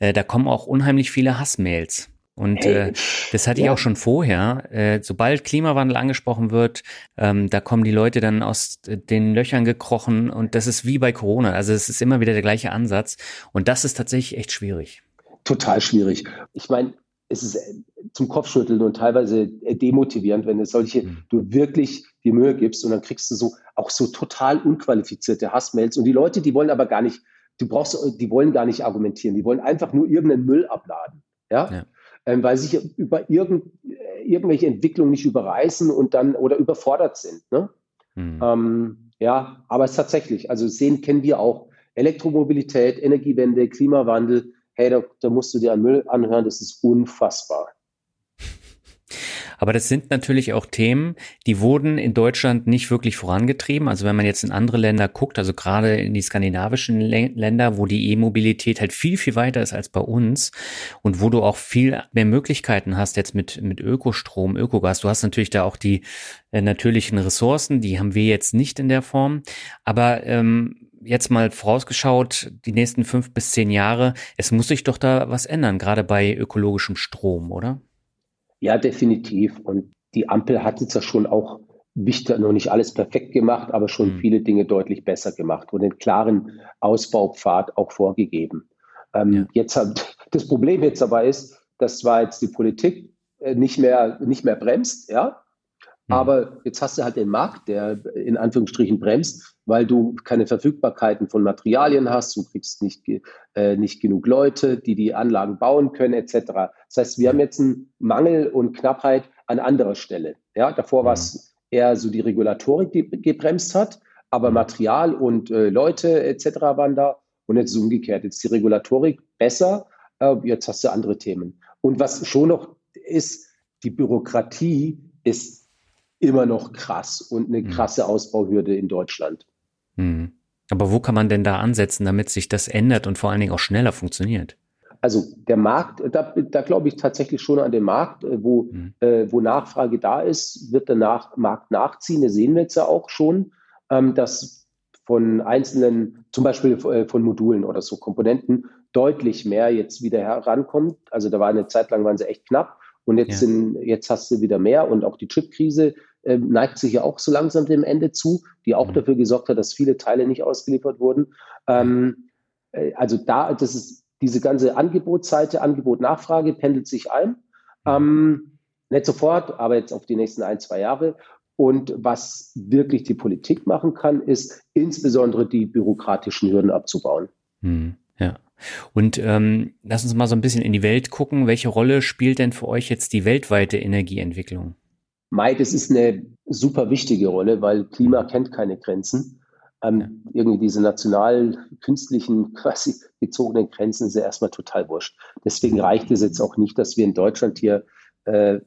äh, da kommen auch unheimlich viele Hassmails. Und hey, äh, das hatte ja. ich auch schon vorher. Äh, sobald Klimawandel angesprochen wird, ähm, da kommen die Leute dann aus den Löchern gekrochen und das ist wie bei Corona. Also es ist immer wieder der gleiche Ansatz und das ist tatsächlich echt schwierig. Total schwierig. Ich meine, es ist äh, zum Kopfschütteln und teilweise äh, demotivierend, wenn du solche, mhm. du wirklich die Mühe gibst und dann kriegst du so auch so total unqualifizierte Hassmails und die Leute, die wollen aber gar nicht, du brauchst, die wollen gar nicht argumentieren, die wollen einfach nur irgendeinen Müll abladen, ja, ja. Ähm, weil sich über irgend, äh, irgendwelche Entwicklungen nicht überreißen und dann oder überfordert sind, ne? Mhm. Ähm, ja, aber es ist tatsächlich, also sehen kennen wir auch Elektromobilität, Energiewende, Klimawandel, hey, da, da musst du dir einen Müll anhören, das ist unfassbar. Aber das sind natürlich auch Themen, die wurden in Deutschland nicht wirklich vorangetrieben. Also wenn man jetzt in andere Länder guckt, also gerade in die skandinavischen Länder, wo die E-Mobilität halt viel, viel weiter ist als bei uns und wo du auch viel mehr Möglichkeiten hast jetzt mit, mit Ökostrom, Ökogas. Du hast natürlich da auch die äh, natürlichen Ressourcen, die haben wir jetzt nicht in der Form. Aber ähm, jetzt mal vorausgeschaut, die nächsten fünf bis zehn Jahre, es muss sich doch da was ändern, gerade bei ökologischem Strom, oder? Ja, definitiv. Und die Ampel hat jetzt ja schon auch wichtig, noch nicht alles perfekt gemacht, aber schon mhm. viele Dinge deutlich besser gemacht und den klaren Ausbaupfad auch vorgegeben. Ähm, ja. Jetzt hat, das Problem jetzt aber ist, dass zwar jetzt die Politik äh, nicht mehr, nicht mehr bremst, ja. Aber jetzt hast du halt den Markt, der in Anführungsstrichen bremst, weil du keine Verfügbarkeiten von Materialien hast, du kriegst nicht, äh, nicht genug Leute, die die Anlagen bauen können, etc. Das heißt, wir haben jetzt einen Mangel und Knappheit an anderer Stelle. Ja, davor war es mhm. eher so die Regulatorik, die gebremst hat, aber mhm. Material und äh, Leute etc. waren da und jetzt ist es umgekehrt. Jetzt ist die Regulatorik besser, äh, jetzt hast du andere Themen. Und was schon noch ist, die Bürokratie ist immer noch krass und eine hm. krasse Ausbauhürde in Deutschland. Mhm. Aber wo kann man denn da ansetzen, damit sich das ändert und vor allen Dingen auch schneller funktioniert? Also der Markt, da, da glaube ich tatsächlich schon an den Markt, äh, wo, mhm. äh, wo Nachfrage da ist, wird der Nach Markt nachziehen. Das sehen wir jetzt ja auch schon, ähm, dass von einzelnen, zum Beispiel äh, von Modulen oder so Komponenten, deutlich mehr jetzt wieder herankommt. Also da war eine Zeit lang, waren sie echt knapp. Und jetzt, ja. sind, jetzt hast du wieder mehr und auch die Chipkrise äh, neigt sich ja auch so langsam dem Ende zu, die auch mhm. dafür gesorgt hat, dass viele Teile nicht ausgeliefert wurden. Ähm, äh, also da, das ist diese ganze Angebotsseite, Angebot-Nachfrage pendelt sich ein. Mhm. Ähm, nicht sofort, aber jetzt auf die nächsten ein, zwei Jahre. Und was wirklich die Politik machen kann, ist insbesondere die bürokratischen Hürden abzubauen. Mhm. Ja. Und ähm, lass uns mal so ein bisschen in die Welt gucken. Welche Rolle spielt denn für euch jetzt die weltweite Energieentwicklung? Mai, das ist eine super wichtige Rolle, weil Klima kennt keine Grenzen. Ähm, ja. Irgendwie diese national künstlichen quasi gezogenen Grenzen sind erstmal total wurscht. Deswegen reicht es jetzt auch nicht, dass wir in Deutschland hier äh,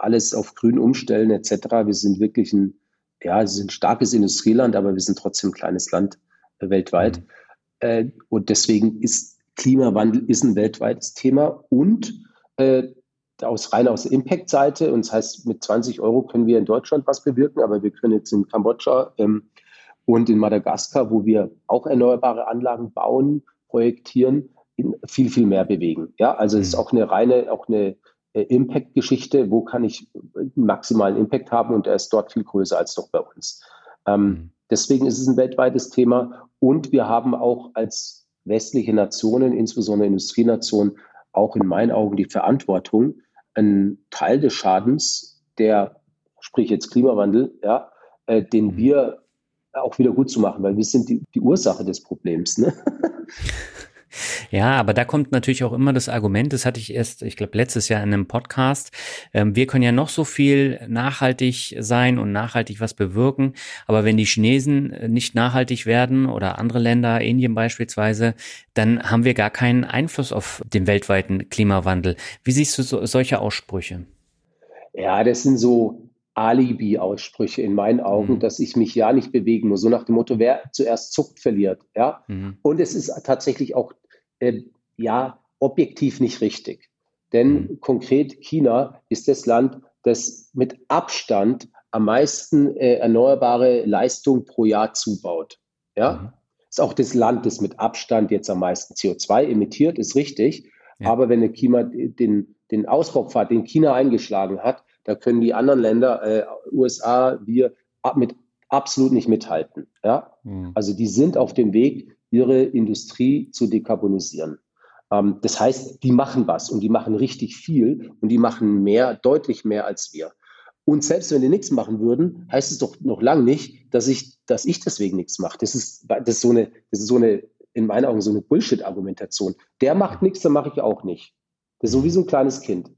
alles auf grün umstellen etc. Wir sind wirklich ein, ja, wir sind ein starkes Industrieland, aber wir sind trotzdem ein kleines Land äh, weltweit. Mhm. Äh, und deswegen ist Klimawandel ist ein weltweites Thema und äh, aus rein aus Impact-Seite. Und das heißt, mit 20 Euro können wir in Deutschland was bewirken, aber wir können jetzt in Kambodscha ähm, und in Madagaskar, wo wir auch erneuerbare Anlagen bauen, projektieren, viel, viel mehr bewegen. Ja, also es ist mhm. auch eine reine, auch eine äh, Impact-Geschichte. Wo kann ich maximalen Impact haben? Und der ist dort viel größer als doch bei uns. Ähm, mhm. deswegen ist es ein weltweites Thema. Und wir haben auch als westliche Nationen, insbesondere Industrienationen, auch in meinen Augen die Verantwortung, einen Teil des Schadens, der, sprich jetzt Klimawandel, ja, äh, den mhm. wir auch wieder gut zu machen, weil wir sind die, die Ursache des Problems. Ne? Ja, aber da kommt natürlich auch immer das Argument, das hatte ich erst, ich glaube, letztes Jahr in einem Podcast. Ähm, wir können ja noch so viel nachhaltig sein und nachhaltig was bewirken, aber wenn die Chinesen äh, nicht nachhaltig werden oder andere Länder, Indien beispielsweise, dann haben wir gar keinen Einfluss auf den weltweiten Klimawandel. Wie siehst du so, solche Aussprüche? Ja, das sind so, Alibi-Aussprüche in meinen Augen, mhm. dass ich mich ja nicht bewegen muss. So nach dem Motto, wer zuerst zuckt, verliert. Ja? Mhm. Und es ist tatsächlich auch äh, ja objektiv nicht richtig. Denn mhm. konkret China ist das Land, das mit Abstand am meisten äh, erneuerbare Leistung pro Jahr zubaut. Ja? Mhm. Ist auch das Land, das mit Abstand jetzt am meisten CO2 emittiert, ist richtig. Ja. Aber wenn der China den, den Ausbaupfad, den China eingeschlagen hat, da können die anderen Länder, äh, USA, wir ab, mit absolut nicht mithalten. Ja? Mhm. Also die sind auf dem Weg, ihre Industrie zu dekarbonisieren. Ähm, das heißt, die machen was und die machen richtig viel und die machen mehr, deutlich mehr als wir. Und selbst wenn die nichts machen würden, heißt es doch noch lange nicht, dass ich, dass ich deswegen nichts mache. Das ist, das ist so eine, das ist so eine, in meinen Augen so eine Bullshit-Argumentation. Der macht nichts, dann mache ich auch nicht. Das ist so wie so ein kleines Kind.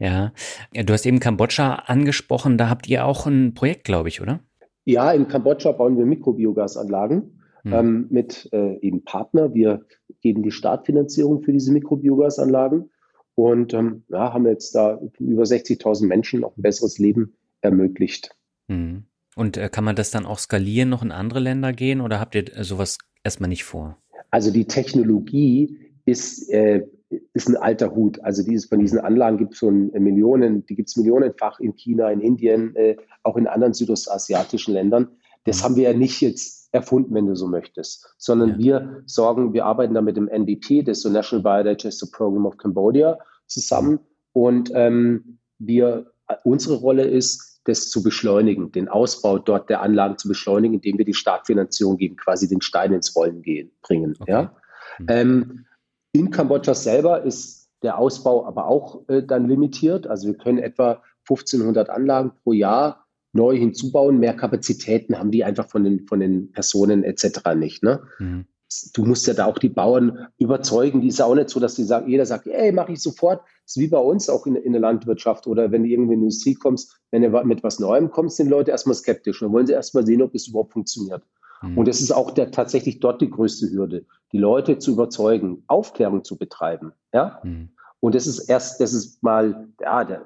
Ja. ja, du hast eben Kambodscha angesprochen. Da habt ihr auch ein Projekt, glaube ich, oder? Ja, in Kambodscha bauen wir Mikrobiogasanlagen hm. ähm, mit äh, eben Partner. Wir geben die Startfinanzierung für diese Mikrobiogasanlagen und ähm, ja, haben jetzt da über 60.000 Menschen auch ein besseres Leben ermöglicht. Hm. Und äh, kann man das dann auch skalieren, noch in andere Länder gehen oder habt ihr äh, sowas erstmal nicht vor? Also die Technologie ist äh, ist ein alter Hut. Also dieses, von diesen Anlagen gibt es schon Millionen, die gibt es millionenfach in China, in Indien, äh, auch in anderen südostasiatischen Ländern. Das mhm. haben wir ja nicht jetzt erfunden, wenn du so möchtest, sondern ja. wir sorgen, wir arbeiten da mit dem NDP, das so National Biodigestive Program of Cambodia, zusammen. Und ähm, wir, unsere Rolle ist, das zu beschleunigen, den Ausbau dort der Anlagen zu beschleunigen, indem wir die Startfinanzierung geben, quasi den Stein ins Rollen gehen, bringen. Okay. Ja? Mhm. Ähm, in Kambodscha selber ist der Ausbau aber auch äh, dann limitiert. Also wir können etwa 1500 Anlagen pro Jahr neu hinzubauen. Mehr Kapazitäten haben die einfach von den, von den Personen etc. nicht. Ne? Mhm. Du musst ja da auch die Bauern überzeugen. Die ist ja auch nicht so, dass die sagen, jeder sagt, ey, mache ich sofort. Das ist wie bei uns auch in, in der Landwirtschaft oder wenn du irgendwie in die Industrie kommst, wenn du mit was Neuem kommst, sind Leute erstmal skeptisch. Dann wollen sie erstmal sehen, ob es überhaupt funktioniert. Mhm. Und das ist auch der, tatsächlich dort die größte Hürde, die Leute zu überzeugen, Aufklärung zu betreiben. Ja? Mhm. Und das ist erst, das ist mal, ja, der,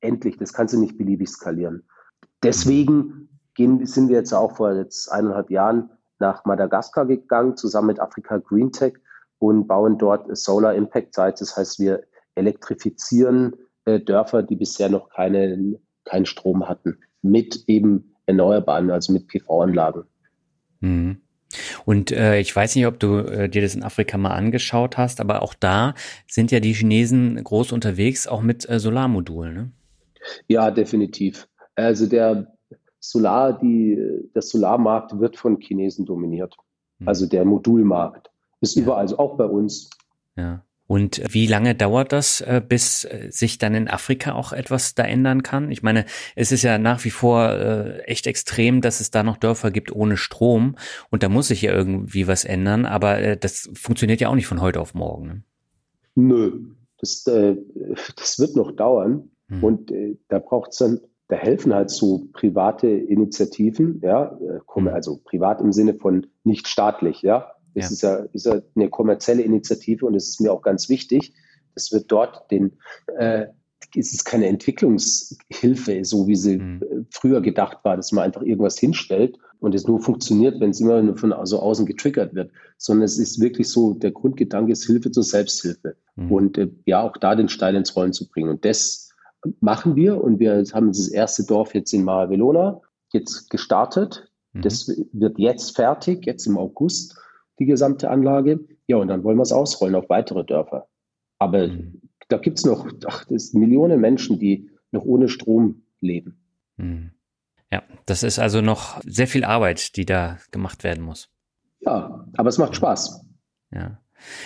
endlich, das kannst du nicht beliebig skalieren. Deswegen gehen, sind wir jetzt auch vor jetzt eineinhalb Jahren nach Madagaskar gegangen, zusammen mit Afrika Green Tech und bauen dort Solar Impact Sites. Das heißt, wir elektrifizieren äh, Dörfer, die bisher noch keine, keinen Strom hatten, mit eben Erneuerbaren, also mit PV-Anlagen. Mhm. Und äh, ich weiß nicht, ob du äh, dir das in Afrika mal angeschaut hast, aber auch da sind ja die Chinesen groß unterwegs, auch mit äh, Solarmodulen. Ne? Ja, definitiv. Also der Solar, die, der Solarmarkt wird von Chinesen dominiert. Mhm. Also der Modulmarkt ist ja. überall, also auch bei uns. Ja. Und wie lange dauert das, äh, bis äh, sich dann in Afrika auch etwas da ändern kann? Ich meine, es ist ja nach wie vor äh, echt extrem, dass es da noch Dörfer gibt ohne Strom und da muss sich ja irgendwie was ändern, aber das funktioniert ja auch nicht von heute auf morgen. Ne? Nö, das, das wird noch dauern hm. und da braucht es dann, da helfen halt so private Initiativen, ja, hm. also privat im Sinne von nicht staatlich, ja, das ja. Ist, ja, ist ja eine kommerzielle Initiative und es ist mir auch ganz wichtig. Das wird dort den, äh, es ist keine Entwicklungshilfe, so wie sie mhm. früher gedacht war, dass man einfach irgendwas hinstellt und es nur funktioniert, wenn es immer nur von also außen getriggert wird, sondern es ist wirklich so, der Grundgedanke ist Hilfe zur Selbsthilfe mhm. und äh, ja, auch da den Stein ins Rollen zu bringen. Und das machen wir und wir haben das erste Dorf jetzt in Maravelona jetzt gestartet. Mhm. Das wird jetzt fertig, jetzt im August die gesamte Anlage. Ja, und dann wollen wir es ausrollen auf weitere Dörfer. Aber mhm. da gibt es noch ach, das Millionen Menschen, die noch ohne Strom leben. Mhm. Ja, das ist also noch sehr viel Arbeit, die da gemacht werden muss. Ja, aber es macht Spaß. Ja.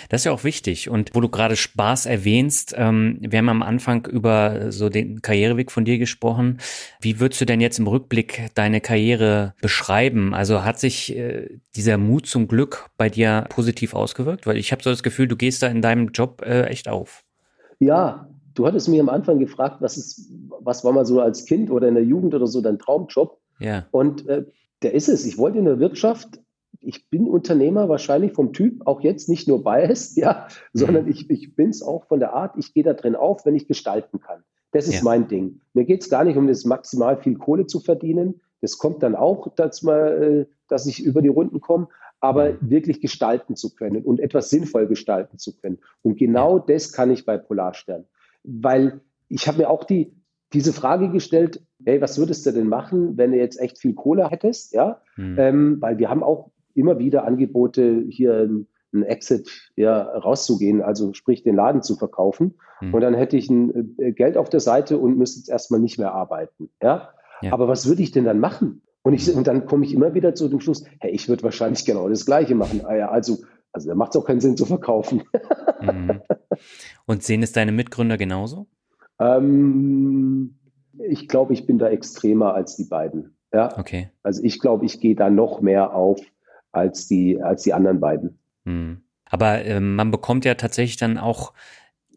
Das ist ja auch wichtig. Und wo du gerade Spaß erwähnst, ähm, wir haben am Anfang über so den Karriereweg von dir gesprochen. Wie würdest du denn jetzt im Rückblick deine Karriere beschreiben? Also hat sich äh, dieser Mut zum Glück bei dir positiv ausgewirkt? Weil ich habe so das Gefühl, du gehst da in deinem Job äh, echt auf. Ja, du hattest mich am Anfang gefragt, was ist, was war mal so als Kind oder in der Jugend oder so dein Traumjob? Ja. Und äh, der ist es. Ich wollte in der Wirtschaft ich bin Unternehmer wahrscheinlich vom Typ, auch jetzt nicht nur biased, ja, sondern mhm. ich, ich bin es auch von der Art, ich gehe da drin auf, wenn ich gestalten kann. Das ist ja. mein Ding. Mir geht es gar nicht um das maximal viel Kohle zu verdienen. Das kommt dann auch, dass, man, äh, dass ich über die Runden komme, aber mhm. wirklich gestalten zu können und etwas sinnvoll gestalten zu können. Und genau das kann ich bei Polarstern. Weil ich habe mir auch die, diese Frage gestellt, hey, was würdest du denn machen, wenn du jetzt echt viel Kohle hättest? Ja, mhm. ähm, weil wir haben auch immer wieder Angebote, hier ein Exit ja, rauszugehen, also sprich den Laden zu verkaufen. Mhm. Und dann hätte ich ein äh, Geld auf der Seite und müsste jetzt erstmal nicht mehr arbeiten. Ja? ja. Aber was würde ich denn dann machen? Und, ich, und dann komme ich immer wieder zu dem Schluss, hey, ich würde wahrscheinlich genau das Gleiche machen. Ah also, also da macht es auch keinen Sinn zu verkaufen. Mhm. Und sehen es deine Mitgründer genauso? Ähm, ich glaube, ich bin da extremer als die beiden. Ja? Okay. Also ich glaube, ich gehe da noch mehr auf als die, als die anderen beiden. Hm. Aber äh, man bekommt ja tatsächlich dann auch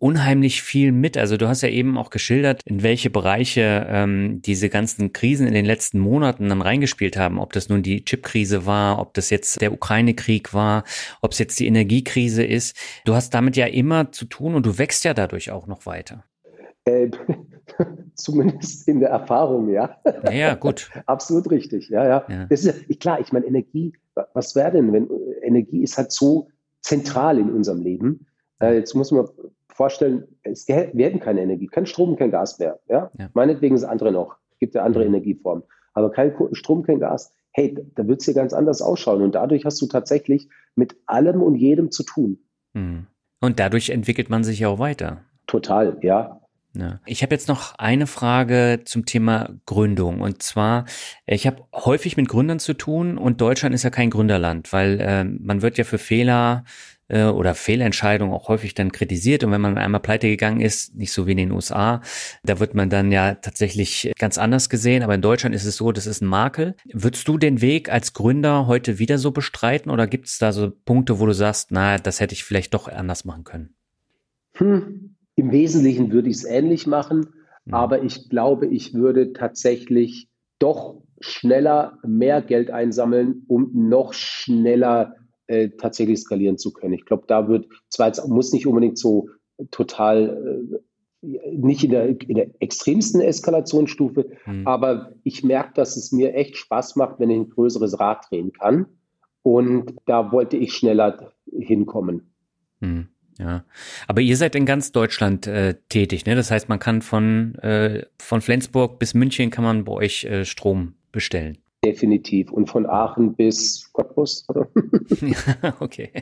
unheimlich viel mit. Also du hast ja eben auch geschildert, in welche Bereiche ähm, diese ganzen Krisen in den letzten Monaten dann reingespielt haben. Ob das nun die Chipkrise war, ob das jetzt der Ukraine-Krieg war, ob es jetzt die Energiekrise ist. Du hast damit ja immer zu tun und du wächst ja dadurch auch noch weiter. Äh, zumindest in der Erfahrung, ja. Ja, gut. Absolut richtig, ja, ja. ja. Das ist klar, ich meine, Energie, was wäre denn, wenn Energie ist halt so zentral in unserem Leben. Äh, jetzt muss man vorstellen, es werden keine Energie, kein Strom, kein Gas mehr. Ja? ja. Meinetwegen ist andere noch, gibt ja andere. Energieformen. Aber kein Strom, kein Gas. Hey, da wird es hier ganz anders ausschauen. Und dadurch hast du tatsächlich mit allem und jedem zu tun. Mhm. Und dadurch entwickelt man sich ja auch weiter. Total, ja. Ja. Ich habe jetzt noch eine Frage zum Thema Gründung. Und zwar, ich habe häufig mit Gründern zu tun und Deutschland ist ja kein Gründerland, weil äh, man wird ja für Fehler äh, oder Fehlentscheidungen auch häufig dann kritisiert. Und wenn man einmal pleite gegangen ist, nicht so wie in den USA, da wird man dann ja tatsächlich ganz anders gesehen. Aber in Deutschland ist es so, das ist ein Makel. Würdest du den Weg als Gründer heute wieder so bestreiten oder gibt es da so Punkte, wo du sagst, na, das hätte ich vielleicht doch anders machen können? Hm. Im Wesentlichen würde ich es ähnlich machen, mhm. aber ich glaube, ich würde tatsächlich doch schneller mehr Geld einsammeln, um noch schneller äh, tatsächlich skalieren zu können. Ich glaube, da wird zwar jetzt muss nicht unbedingt so total äh, nicht in der, in der extremsten Eskalationsstufe, mhm. aber ich merke, dass es mir echt Spaß macht, wenn ich ein größeres Rad drehen kann. Und da wollte ich schneller hinkommen. Mhm. Ja, aber ihr seid in ganz Deutschland äh, tätig, ne? Das heißt, man kann von äh, von Flensburg bis München kann man bei euch äh, Strom bestellen. Definitiv und von Aachen bis Cottbus. ja, okay,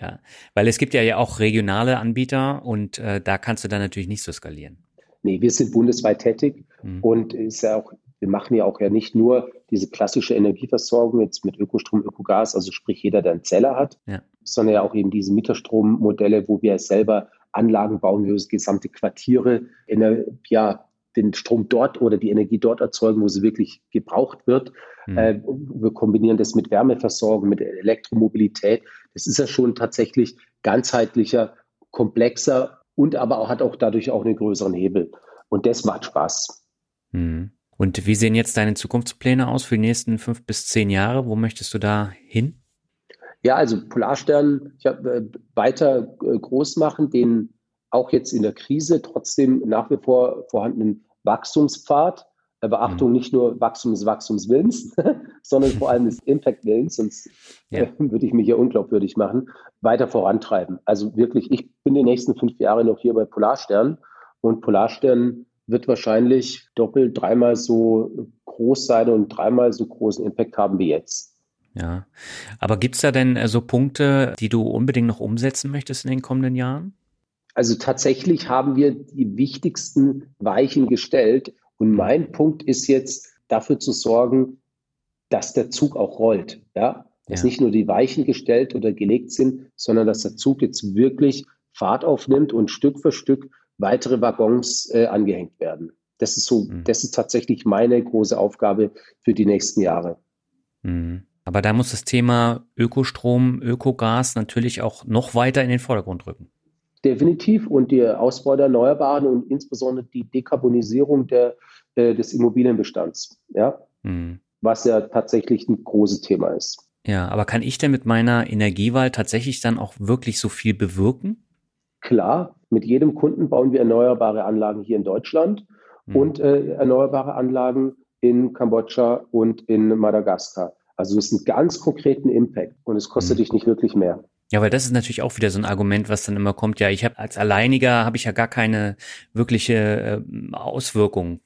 ja, weil es gibt ja ja auch regionale Anbieter und äh, da kannst du dann natürlich nicht so skalieren. Nee, wir sind bundesweit tätig mhm. und ist ja auch wir machen ja auch ja nicht nur diese klassische Energieversorgung jetzt mit Ökostrom, Ökogas, also sprich jeder, der einen Zeller hat, ja. sondern ja auch eben diese Mieterstrommodelle, wo wir selber Anlagen bauen, wo wir gesamte Quartiere in ja, den Strom dort oder die Energie dort erzeugen, wo sie wirklich gebraucht wird. Mhm. Äh, wir kombinieren das mit Wärmeversorgung, mit Elektromobilität. Das ist ja schon tatsächlich ganzheitlicher, komplexer und aber auch, hat auch dadurch auch einen größeren Hebel. Und das macht Spaß. Mhm. Und wie sehen jetzt deine Zukunftspläne aus für die nächsten fünf bis zehn Jahre? Wo möchtest du da hin? Ja, also Polarstern ja, äh, weiter äh, groß machen, den auch jetzt in der Krise trotzdem nach wie vor vorhandenen Wachstumspfad. Äh, Beachtung mhm. nicht nur Wachstum des Wachstumswillens, sondern vor allem des Impact-Willens, sonst ja. würde ich mich ja unglaubwürdig machen, weiter vorantreiben. Also wirklich, ich bin die nächsten fünf Jahre noch hier bei Polarstern und Polarstern wird wahrscheinlich doppelt, dreimal so groß sein und dreimal so großen Impact haben wie jetzt. Ja, aber gibt es da denn äh, so Punkte, die du unbedingt noch umsetzen möchtest in den kommenden Jahren? Also tatsächlich haben wir die wichtigsten Weichen gestellt. Und mein Punkt ist jetzt, dafür zu sorgen, dass der Zug auch rollt. Ja? Dass ja. nicht nur die Weichen gestellt oder gelegt sind, sondern dass der Zug jetzt wirklich Fahrt aufnimmt und Stück für Stück weitere Waggons äh, angehängt werden. Das ist so, mhm. das ist tatsächlich meine große Aufgabe für die nächsten Jahre. Mhm. Aber da muss das Thema Ökostrom, Ökogas natürlich auch noch weiter in den Vordergrund rücken. Definitiv. Und der Ausbau der Erneuerbaren und insbesondere die Dekarbonisierung der, äh, des Immobilienbestands. Ja? Mhm. Was ja tatsächlich ein großes Thema ist. Ja, aber kann ich denn mit meiner Energiewahl tatsächlich dann auch wirklich so viel bewirken? Klar, mit jedem Kunden bauen wir erneuerbare Anlagen hier in Deutschland mhm. und äh, erneuerbare Anlagen in Kambodscha und in Madagaskar. Also es ist einen ganz konkreten Impact und es kostet mhm. dich nicht wirklich mehr. Ja, weil das ist natürlich auch wieder so ein Argument, was dann immer kommt. Ja, ich habe als Alleiniger habe ich ja gar keine wirkliche äh, Auswirkung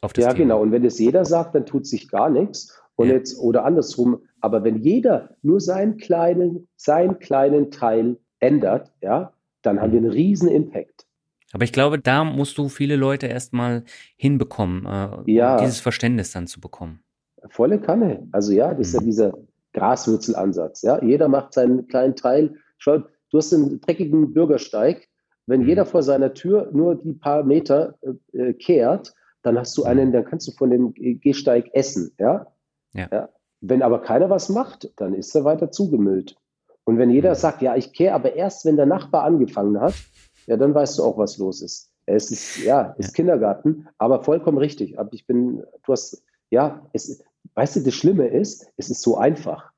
auf das ja, Thema. genau. Und wenn es jeder sagt, dann tut sich gar nichts. Und ja. jetzt oder andersrum. Aber wenn jeder nur seinen kleinen, seinen kleinen Teil ändert, ja, dann haben wir einen riesen Impact. Aber ich glaube, da musst du viele Leute erstmal hinbekommen, äh, ja. dieses Verständnis dann zu bekommen. Volle Kanne. Also ja, das mhm. ist ja mhm. dieser Graswurzelansatz. Ja, jeder macht seinen kleinen Teil. Schau, du hast einen dreckigen Bürgersteig. Wenn mhm. jeder vor seiner Tür nur die paar Meter äh, kehrt, dann hast du einen, dann kannst du von dem Gehsteig essen. Ja? Ja. ja? Wenn aber keiner was macht, dann ist er weiter zugemüllt. Und wenn jeder mhm. sagt, ja, ich kehre aber erst, wenn der Nachbar angefangen hat, ja, dann weißt du auch, was los ist. Es ist, ja, es ist ja. Kindergarten, aber vollkommen richtig. Aber ich bin, du hast, ja, es, weißt du, das Schlimme ist, es ist so einfach.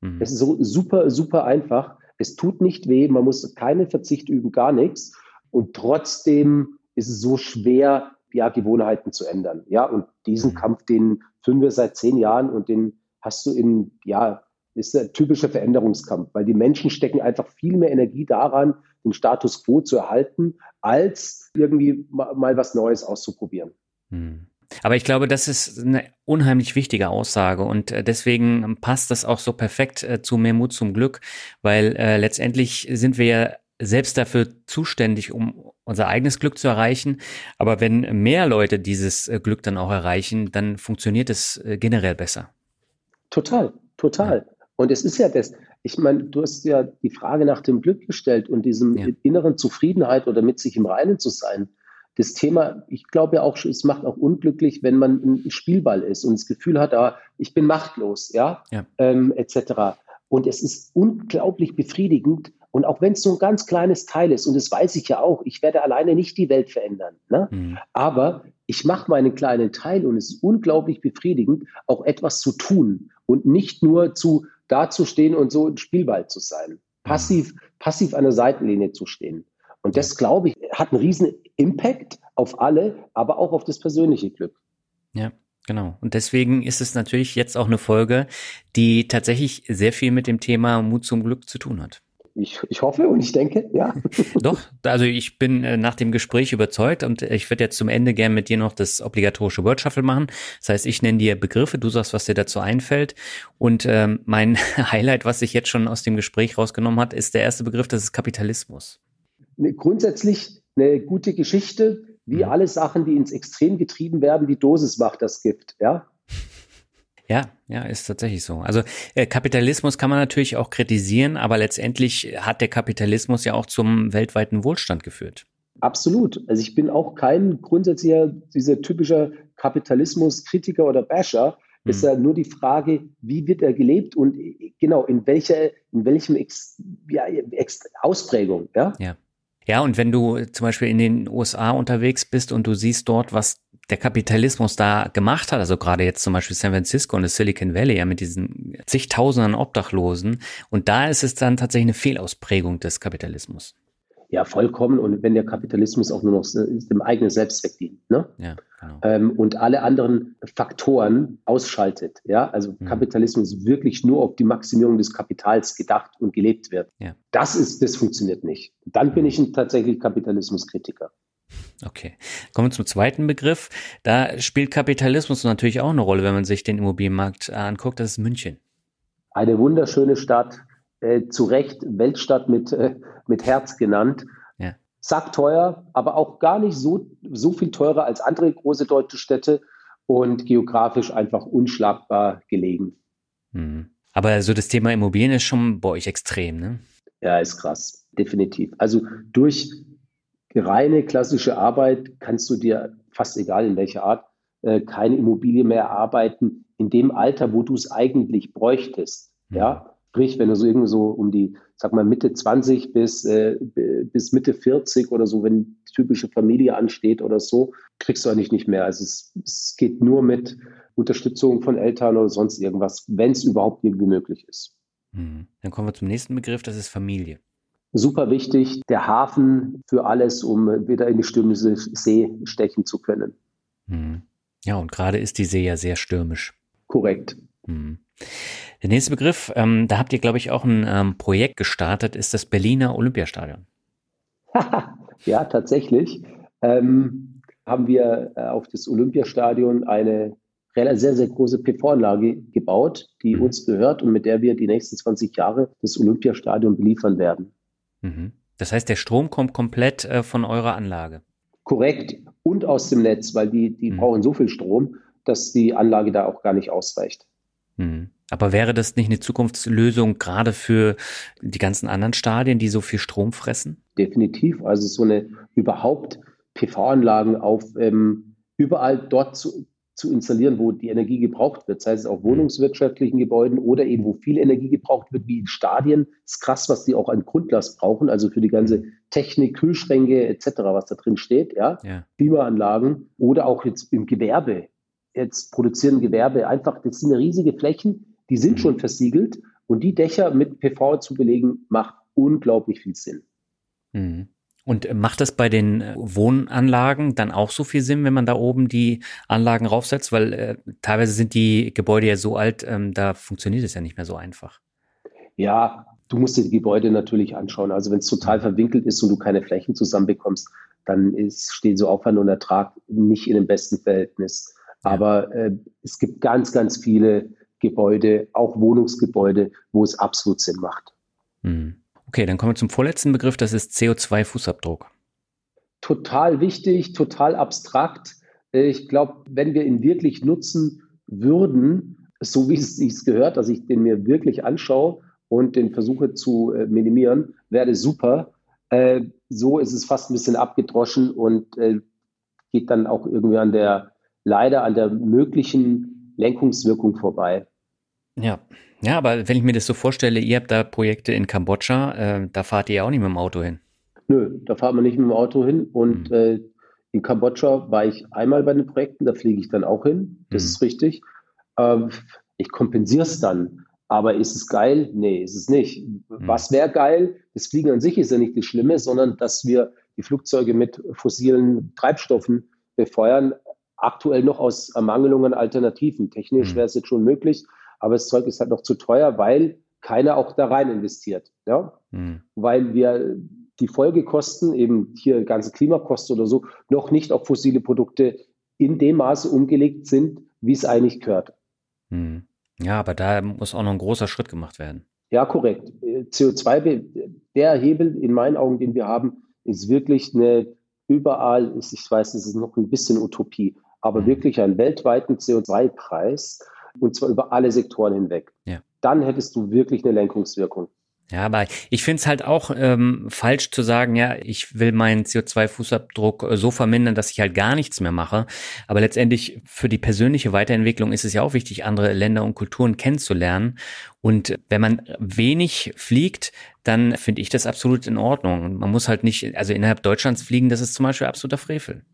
Mhm. Es ist so super, super einfach. Es tut nicht weh, man muss keinen Verzicht üben, gar nichts. Und trotzdem ist es so schwer, ja, Gewohnheiten zu ändern. Ja, und diesen mhm. Kampf, den führen wir seit zehn Jahren und den hast du in, ja, ist der typische Veränderungskampf, weil die Menschen stecken einfach viel mehr Energie daran, den Status quo zu erhalten, als irgendwie mal was Neues auszuprobieren. Mhm. Aber ich glaube, das ist eine unheimlich wichtige Aussage und äh, deswegen passt das auch so perfekt äh, zu mehr Mut zum Glück, weil äh, letztendlich sind wir ja selbst dafür zuständig, um unser eigenes Glück zu erreichen. Aber wenn mehr Leute dieses Glück dann auch erreichen, dann funktioniert es generell besser. Total, total. Ja. Und es ist ja das, ich meine, du hast ja die Frage nach dem Glück gestellt und diesem ja. inneren Zufriedenheit oder mit sich im Reinen zu sein das Thema, ich glaube ja auch, es macht auch unglücklich, wenn man ein Spielball ist und das Gefühl hat, ah, ich bin machtlos, ja, ja. Ähm, etc. Und es ist unglaublich befriedigend. Und auch wenn es so ein ganz kleines Teil ist, und das weiß ich ja auch, ich werde alleine nicht die Welt verändern. Ne? Mhm. Aber ich mache meinen kleinen Teil und es ist unglaublich befriedigend, auch etwas zu tun und nicht nur zu dazustehen und so ein Spielball zu sein. Passiv, mhm. passiv an der Seitenlinie zu stehen. Und das, glaube ich, hat einen riesen Impact auf alle, aber auch auf das persönliche Glück. Ja. Genau. Und deswegen ist es natürlich jetzt auch eine Folge, die tatsächlich sehr viel mit dem Thema Mut zum Glück zu tun hat. Ich, ich hoffe und ich denke, ja. Doch, also ich bin äh, nach dem Gespräch überzeugt und ich würde jetzt zum Ende gerne mit dir noch das obligatorische Word Shuffle machen. Das heißt, ich nenne dir Begriffe, du sagst, was dir dazu einfällt. Und ähm, mein Highlight, was sich jetzt schon aus dem Gespräch rausgenommen hat, ist der erste Begriff, das ist Kapitalismus grundsätzlich eine gute Geschichte, wie mhm. alle Sachen, die ins Extrem getrieben werden, die Dosis macht das Gift, ja. Ja, ja, ist tatsächlich so. Also äh, Kapitalismus kann man natürlich auch kritisieren, aber letztendlich hat der Kapitalismus ja auch zum weltweiten Wohlstand geführt. Absolut. Also ich bin auch kein grundsätzlicher, dieser typischer Kapitalismus-Kritiker oder Basher. Mhm. Ist ja nur die Frage, wie wird er gelebt und äh, genau in welcher, in welchem Ex, ja, Ex Ausprägung, ja? Ja. Ja, und wenn du zum Beispiel in den USA unterwegs bist und du siehst dort, was der Kapitalismus da gemacht hat, also gerade jetzt zum Beispiel San Francisco und das Silicon Valley, ja, mit diesen zigtausenden Obdachlosen. Und da ist es dann tatsächlich eine Fehlausprägung des Kapitalismus. Ja, vollkommen. Und wenn der Kapitalismus auch nur noch dem eigenen Selbstzweck dient, ne? Ja, genau. Ähm, und alle anderen Faktoren ausschaltet, ja, also mhm. Kapitalismus wirklich nur auf die Maximierung des Kapitals gedacht und gelebt wird. Ja. Das ist, das funktioniert nicht. Dann bin ich ein tatsächlich Kapitalismuskritiker. Okay. Kommen wir zum zweiten Begriff. Da spielt Kapitalismus natürlich auch eine Rolle, wenn man sich den Immobilienmarkt anguckt. Das ist München. Eine wunderschöne Stadt, äh, zu Recht Weltstadt mit, äh, mit Herz genannt. Ja. Sagt teuer, aber auch gar nicht so, so viel teurer als andere große deutsche Städte und geografisch einfach unschlagbar gelegen. Mhm. Aber so das Thema Immobilien ist schon bei euch extrem, ne? Ja, ist krass, definitiv. Also durch reine klassische Arbeit kannst du dir fast egal in welcher Art äh, keine Immobilie mehr erarbeiten in dem Alter, wo du es eigentlich bräuchtest. Mhm. Ja, Sprich, wenn du so irgendwie so um die, sag mal, Mitte 20 bis, äh, bis Mitte 40 oder so, wenn die typische Familie ansteht oder so, kriegst du eigentlich nicht mehr. Also es, es geht nur mit Unterstützung von Eltern oder sonst irgendwas, wenn es überhaupt irgendwie möglich ist. Mhm. Dann kommen wir zum nächsten Begriff, das ist Familie. Super wichtig, der Hafen für alles, um wieder in die stürmische See stechen zu können. Mhm. Ja, und gerade ist die See ja sehr stürmisch. Korrekt. Mhm. Der nächste Begriff, ähm, da habt ihr, glaube ich, auch ein ähm, Projekt gestartet, ist das Berliner Olympiastadion. ja, tatsächlich. Ähm, haben wir äh, auf das Olympiastadion eine sehr, sehr große PV-Anlage gebaut, die mhm. uns gehört und mit der wir die nächsten 20 Jahre das Olympiastadion beliefern werden. Mhm. Das heißt, der Strom kommt komplett äh, von eurer Anlage. Korrekt. Und aus dem Netz, weil die, die mhm. brauchen so viel Strom, dass die Anlage da auch gar nicht ausreicht. Mhm. Aber wäre das nicht eine Zukunftslösung gerade für die ganzen anderen Stadien, die so viel Strom fressen? Definitiv. Also so eine überhaupt PV-Anlagen auf ähm, überall dort zu, zu installieren, wo die Energie gebraucht wird, sei es auf wohnungswirtschaftlichen Gebäuden oder eben wo viel Energie gebraucht wird, wie in Stadien. Das ist krass, was die auch an Grundlast brauchen, also für die ganze Technik, Kühlschränke etc., was da drin steht, ja, ja. Klimaanlagen oder auch jetzt im Gewerbe. Jetzt produzieren Gewerbe einfach, das sind riesige Flächen, die sind mhm. schon versiegelt und die Dächer mit PV zu belegen, macht unglaublich viel Sinn. Mhm. Und macht das bei den äh, Wohnanlagen dann auch so viel Sinn, wenn man da oben die Anlagen raufsetzt? Weil äh, teilweise sind die Gebäude ja so alt, ähm, da funktioniert es ja nicht mehr so einfach. Ja, du musst dir die Gebäude natürlich anschauen. Also wenn es total verwinkelt ist und du keine Flächen zusammenbekommst, dann ist, stehen so Aufwand und Ertrag nicht in dem besten Verhältnis. Aber äh, es gibt ganz, ganz viele Gebäude, auch Wohnungsgebäude, wo es absolut Sinn macht. Hm. Okay, dann kommen wir zum vorletzten Begriff, das ist CO2-Fußabdruck. Total wichtig, total abstrakt. Äh, ich glaube, wenn wir ihn wirklich nutzen würden, so wie es sich gehört, dass ich den mir wirklich anschaue und den versuche zu äh, minimieren, wäre super. Äh, so ist es fast ein bisschen abgedroschen und geht dann auch irgendwie an der, leider an der möglichen Lenkungswirkung vorbei. Ja, ja, aber wenn ich mir das so vorstelle, ihr habt da Projekte in Kambodscha, äh, da fahrt ihr ja auch nicht mit dem Auto hin. Nö, da fahren wir nicht mit dem Auto hin. Und mhm. äh, in Kambodscha war ich einmal bei den Projekten, da fliege ich dann auch hin. Das mhm. ist richtig. Ähm, ich kompensiere es dann. Aber ist es geil? Nee, ist es nicht. Mhm. Was wäre geil? Das Fliegen an sich ist ja nicht das Schlimme, sondern dass wir die Flugzeuge mit fossilen Treibstoffen befeuern. Aktuell noch aus Ermangelung an Alternativen. Technisch mhm. wäre es jetzt schon möglich, aber das Zeug ist halt noch zu teuer, weil keiner auch da rein investiert. Ja? Mhm. Weil wir die Folgekosten, eben hier ganze Klimakosten oder so, noch nicht auf fossile Produkte in dem Maße umgelegt sind, wie es eigentlich gehört. Mhm. Ja, aber da muss auch noch ein großer Schritt gemacht werden. Ja, korrekt. CO2, der Hebel in meinen Augen, den wir haben, ist wirklich eine überall, ich weiß, es ist noch ein bisschen Utopie, aber mhm. wirklich einen weltweiten CO2-Preis, und zwar über alle Sektoren hinweg. Ja. Dann hättest du wirklich eine Lenkungswirkung. Ja, aber ich finde es halt auch ähm, falsch zu sagen, ja, ich will meinen CO2-Fußabdruck äh, so vermindern, dass ich halt gar nichts mehr mache. Aber letztendlich für die persönliche Weiterentwicklung ist es ja auch wichtig, andere Länder und Kulturen kennenzulernen. Und wenn man wenig fliegt, dann finde ich das absolut in Ordnung. man muss halt nicht, also innerhalb Deutschlands fliegen, das ist zum Beispiel absoluter Frevel.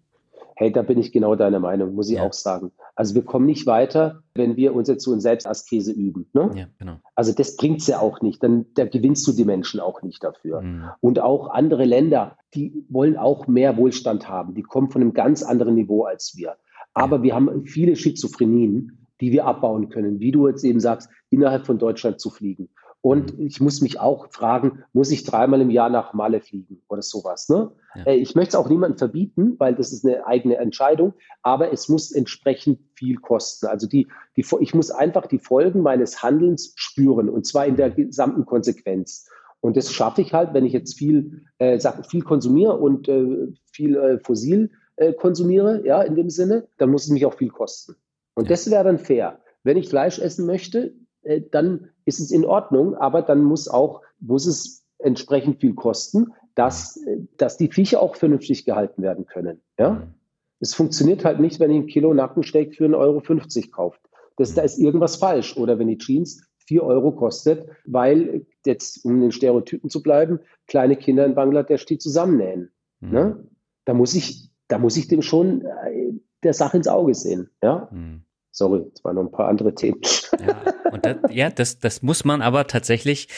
Hey, da bin ich genau deiner Meinung, muss ich ja. auch sagen. Also wir kommen nicht weiter, wenn wir uns jetzt so in Selbstaskese üben. Ne? Ja, genau. Also das bringt es ja auch nicht. Dann da gewinnst du die Menschen auch nicht dafür. Mhm. Und auch andere Länder, die wollen auch mehr Wohlstand haben. Die kommen von einem ganz anderen Niveau als wir. Aber ja. wir haben viele Schizophrenien, die wir abbauen können, wie du jetzt eben sagst, innerhalb von Deutschland zu fliegen. Und ich muss mich auch fragen, muss ich dreimal im Jahr nach Malle fliegen oder sowas? Ne? Ja. Äh, ich möchte es auch niemandem verbieten, weil das ist eine eigene Entscheidung, aber es muss entsprechend viel kosten. Also die, die, ich muss einfach die Folgen meines Handelns spüren und zwar in der gesamten Konsequenz. Und das schaffe ich halt, wenn ich jetzt viel, äh, viel konsumiere und äh, viel äh, fossil äh, konsumiere, ja, in dem Sinne, dann muss es mich auch viel kosten. Und ja. das wäre dann fair. Wenn ich Fleisch essen möchte, äh, dann ist es in Ordnung, aber dann muss auch, muss es entsprechend viel kosten, dass, äh, dass die Viecher auch vernünftig gehalten werden können. Ja? Mhm. Es funktioniert halt nicht, wenn ihr ein Kilo Nackensteak für 1,50 Euro kauft. Das, da ist irgendwas falsch. Oder wenn die Jeans 4 Euro kostet, weil jetzt, um den Stereotypen zu bleiben, kleine Kinder in Bangladesch die zusammennähen. Mhm. Ne? Da muss ich, da muss ich dem schon äh, der Sache ins Auge sehen. Ja? Mhm. Sorry, es waren noch ein paar andere Themen. Ja, und das, ja, das, das muss man aber tatsächlich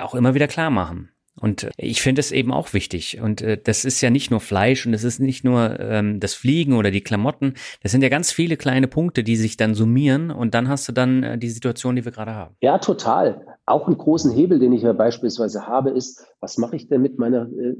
auch immer wieder klar machen. Und ich finde es eben auch wichtig. Und äh, das ist ja nicht nur Fleisch und es ist nicht nur ähm, das Fliegen oder die Klamotten. Das sind ja ganz viele kleine Punkte, die sich dann summieren und dann hast du dann äh, die Situation, die wir gerade haben. Ja, total. Auch einen großen Hebel, den ich ja beispielsweise habe, ist, was mache ich denn mit meiner äh,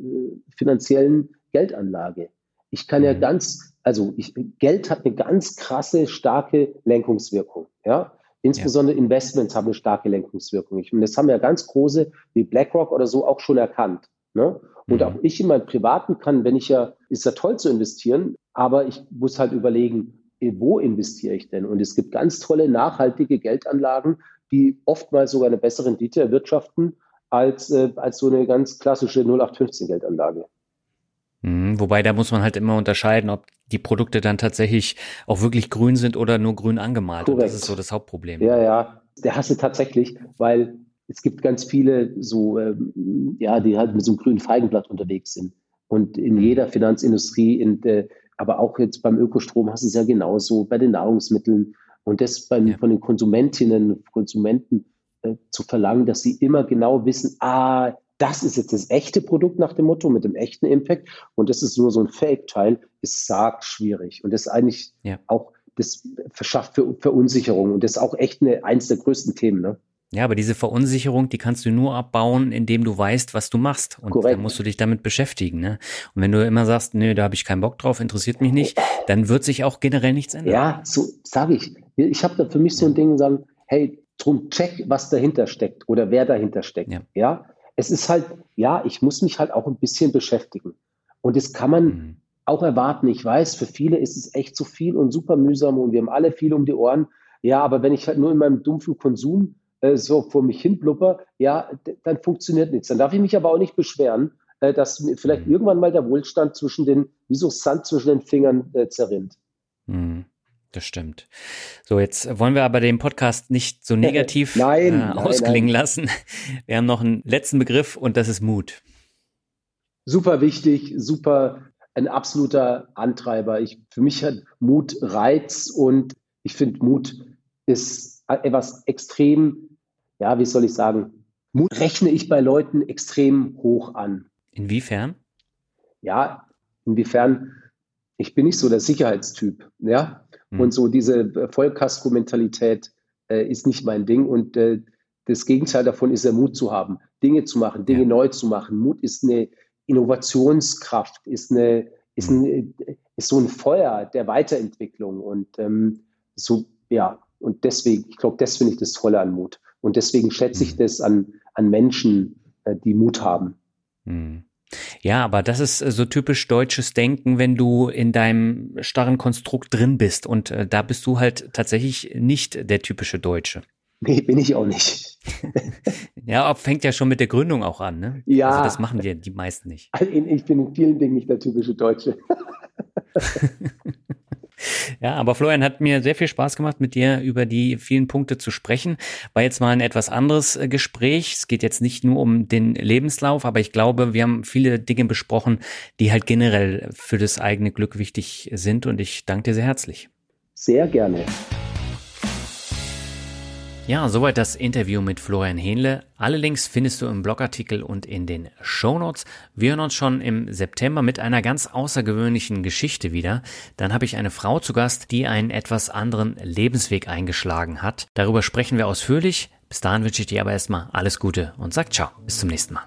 finanziellen Geldanlage? Ich kann ja mhm. ganz, also ich, Geld hat eine ganz krasse, starke Lenkungswirkung. Ja, Insbesondere ja. Investments haben eine starke Lenkungswirkung. Und das haben ja ganz große wie BlackRock oder so auch schon erkannt. Ne? Und mhm. auch ich in meinem Privaten kann, wenn ich ja, ist ja toll zu investieren, aber ich muss halt überlegen, eh, wo investiere ich denn? Und es gibt ganz tolle, nachhaltige Geldanlagen, die oftmals sogar eine bessere Rendite erwirtschaften als, äh, als so eine ganz klassische 0815 Geldanlage. Mhm, wobei da muss man halt immer unterscheiden, ob die Produkte dann tatsächlich auch wirklich grün sind oder nur grün angemalt. Korrekt. Und das ist so das Hauptproblem. Ja, ja, der hasse tatsächlich, weil es gibt ganz viele so, ähm, ja, die halt mit so einem grünen Feigenblatt unterwegs sind. Und in jeder Finanzindustrie, in der, aber auch jetzt beim Ökostrom hast du es ja genauso, bei den Nahrungsmitteln. Und das beim, ja. von den Konsumentinnen, Konsumenten äh, zu verlangen, dass sie immer genau wissen, ah, das ist jetzt das echte Produkt nach dem Motto mit dem echten Impact und das ist nur so ein Fake-Teil, ist sarg schwierig. Und das ist eigentlich ja. auch, das verschafft für Verunsicherung und das ist auch echt eine, eins der größten Themen. Ne? Ja, aber diese Verunsicherung, die kannst du nur abbauen, indem du weißt, was du machst. Und Korrekt. dann musst du dich damit beschäftigen. Ne? Und wenn du immer sagst, nö, da habe ich keinen Bock drauf, interessiert mich nicht, dann wird sich auch generell nichts ändern. Ja, so sage ich. Ich habe da für mich so ein Ding, sagen, hey, drum check, was dahinter steckt oder wer dahinter steckt. Ja. ja? Es ist halt, ja, ich muss mich halt auch ein bisschen beschäftigen. Und das kann man mhm. auch erwarten. Ich weiß, für viele ist es echt zu viel und super mühsam und wir haben alle viel um die Ohren. Ja, aber wenn ich halt nur in meinem dumpfen Konsum äh, so vor mich hin blubber, ja, dann funktioniert nichts. Dann darf ich mich aber auch nicht beschweren, äh, dass mir vielleicht mhm. irgendwann mal der Wohlstand zwischen den, wie so Sand zwischen den Fingern äh, zerrinnt. Mhm. Das stimmt. So, jetzt wollen wir aber den Podcast nicht so negativ nein, äh, ausklingen nein. lassen. Wir haben noch einen letzten Begriff und das ist Mut. Super wichtig, super ein absoluter Antreiber. Ich, für mich hat Mut Reiz und ich finde, Mut ist etwas extrem, ja, wie soll ich sagen, Mut rechne ich bei Leuten extrem hoch an. Inwiefern? Ja, inwiefern, ich bin nicht so der Sicherheitstyp, ja. Mhm. Und so diese Vollkasko-Mentalität äh, ist nicht mein Ding. Und äh, das Gegenteil davon ist der Mut zu haben, Dinge zu machen, Dinge ja. neu zu machen. Mut ist eine Innovationskraft, ist, eine, ist, mhm. ein, ist so ein Feuer der Weiterentwicklung. Und ähm, so, ja, und deswegen, ich glaube, das finde ich das Tolle an Mut. Und deswegen schätze ich mhm. das an, an Menschen, äh, die Mut haben. Mhm. Ja, aber das ist äh, so typisch deutsches Denken, wenn du in deinem starren Konstrukt drin bist. Und äh, da bist du halt tatsächlich nicht der typische Deutsche. Nee, bin ich auch nicht. ja, fängt ja schon mit der Gründung auch an, ne? Ja. Also das machen die, die meisten nicht. Ich bin in vielen Dingen nicht der typische Deutsche. Ja, aber Florian hat mir sehr viel Spaß gemacht, mit dir über die vielen Punkte zu sprechen. War jetzt mal ein etwas anderes äh, Gespräch. Es geht jetzt nicht nur um den Lebenslauf, aber ich glaube, wir haben viele Dinge besprochen, die halt generell für das eigene Glück wichtig sind. Und ich danke dir sehr herzlich. Sehr gerne. Ja, soweit das Interview mit Florian Hähnle. Alle Links findest du im Blogartikel und in den Show Notes. Wir hören uns schon im September mit einer ganz außergewöhnlichen Geschichte wieder. Dann habe ich eine Frau zu Gast, die einen etwas anderen Lebensweg eingeschlagen hat. Darüber sprechen wir ausführlich. Bis dahin wünsche ich dir aber erstmal alles Gute und sag ciao. Bis zum nächsten Mal.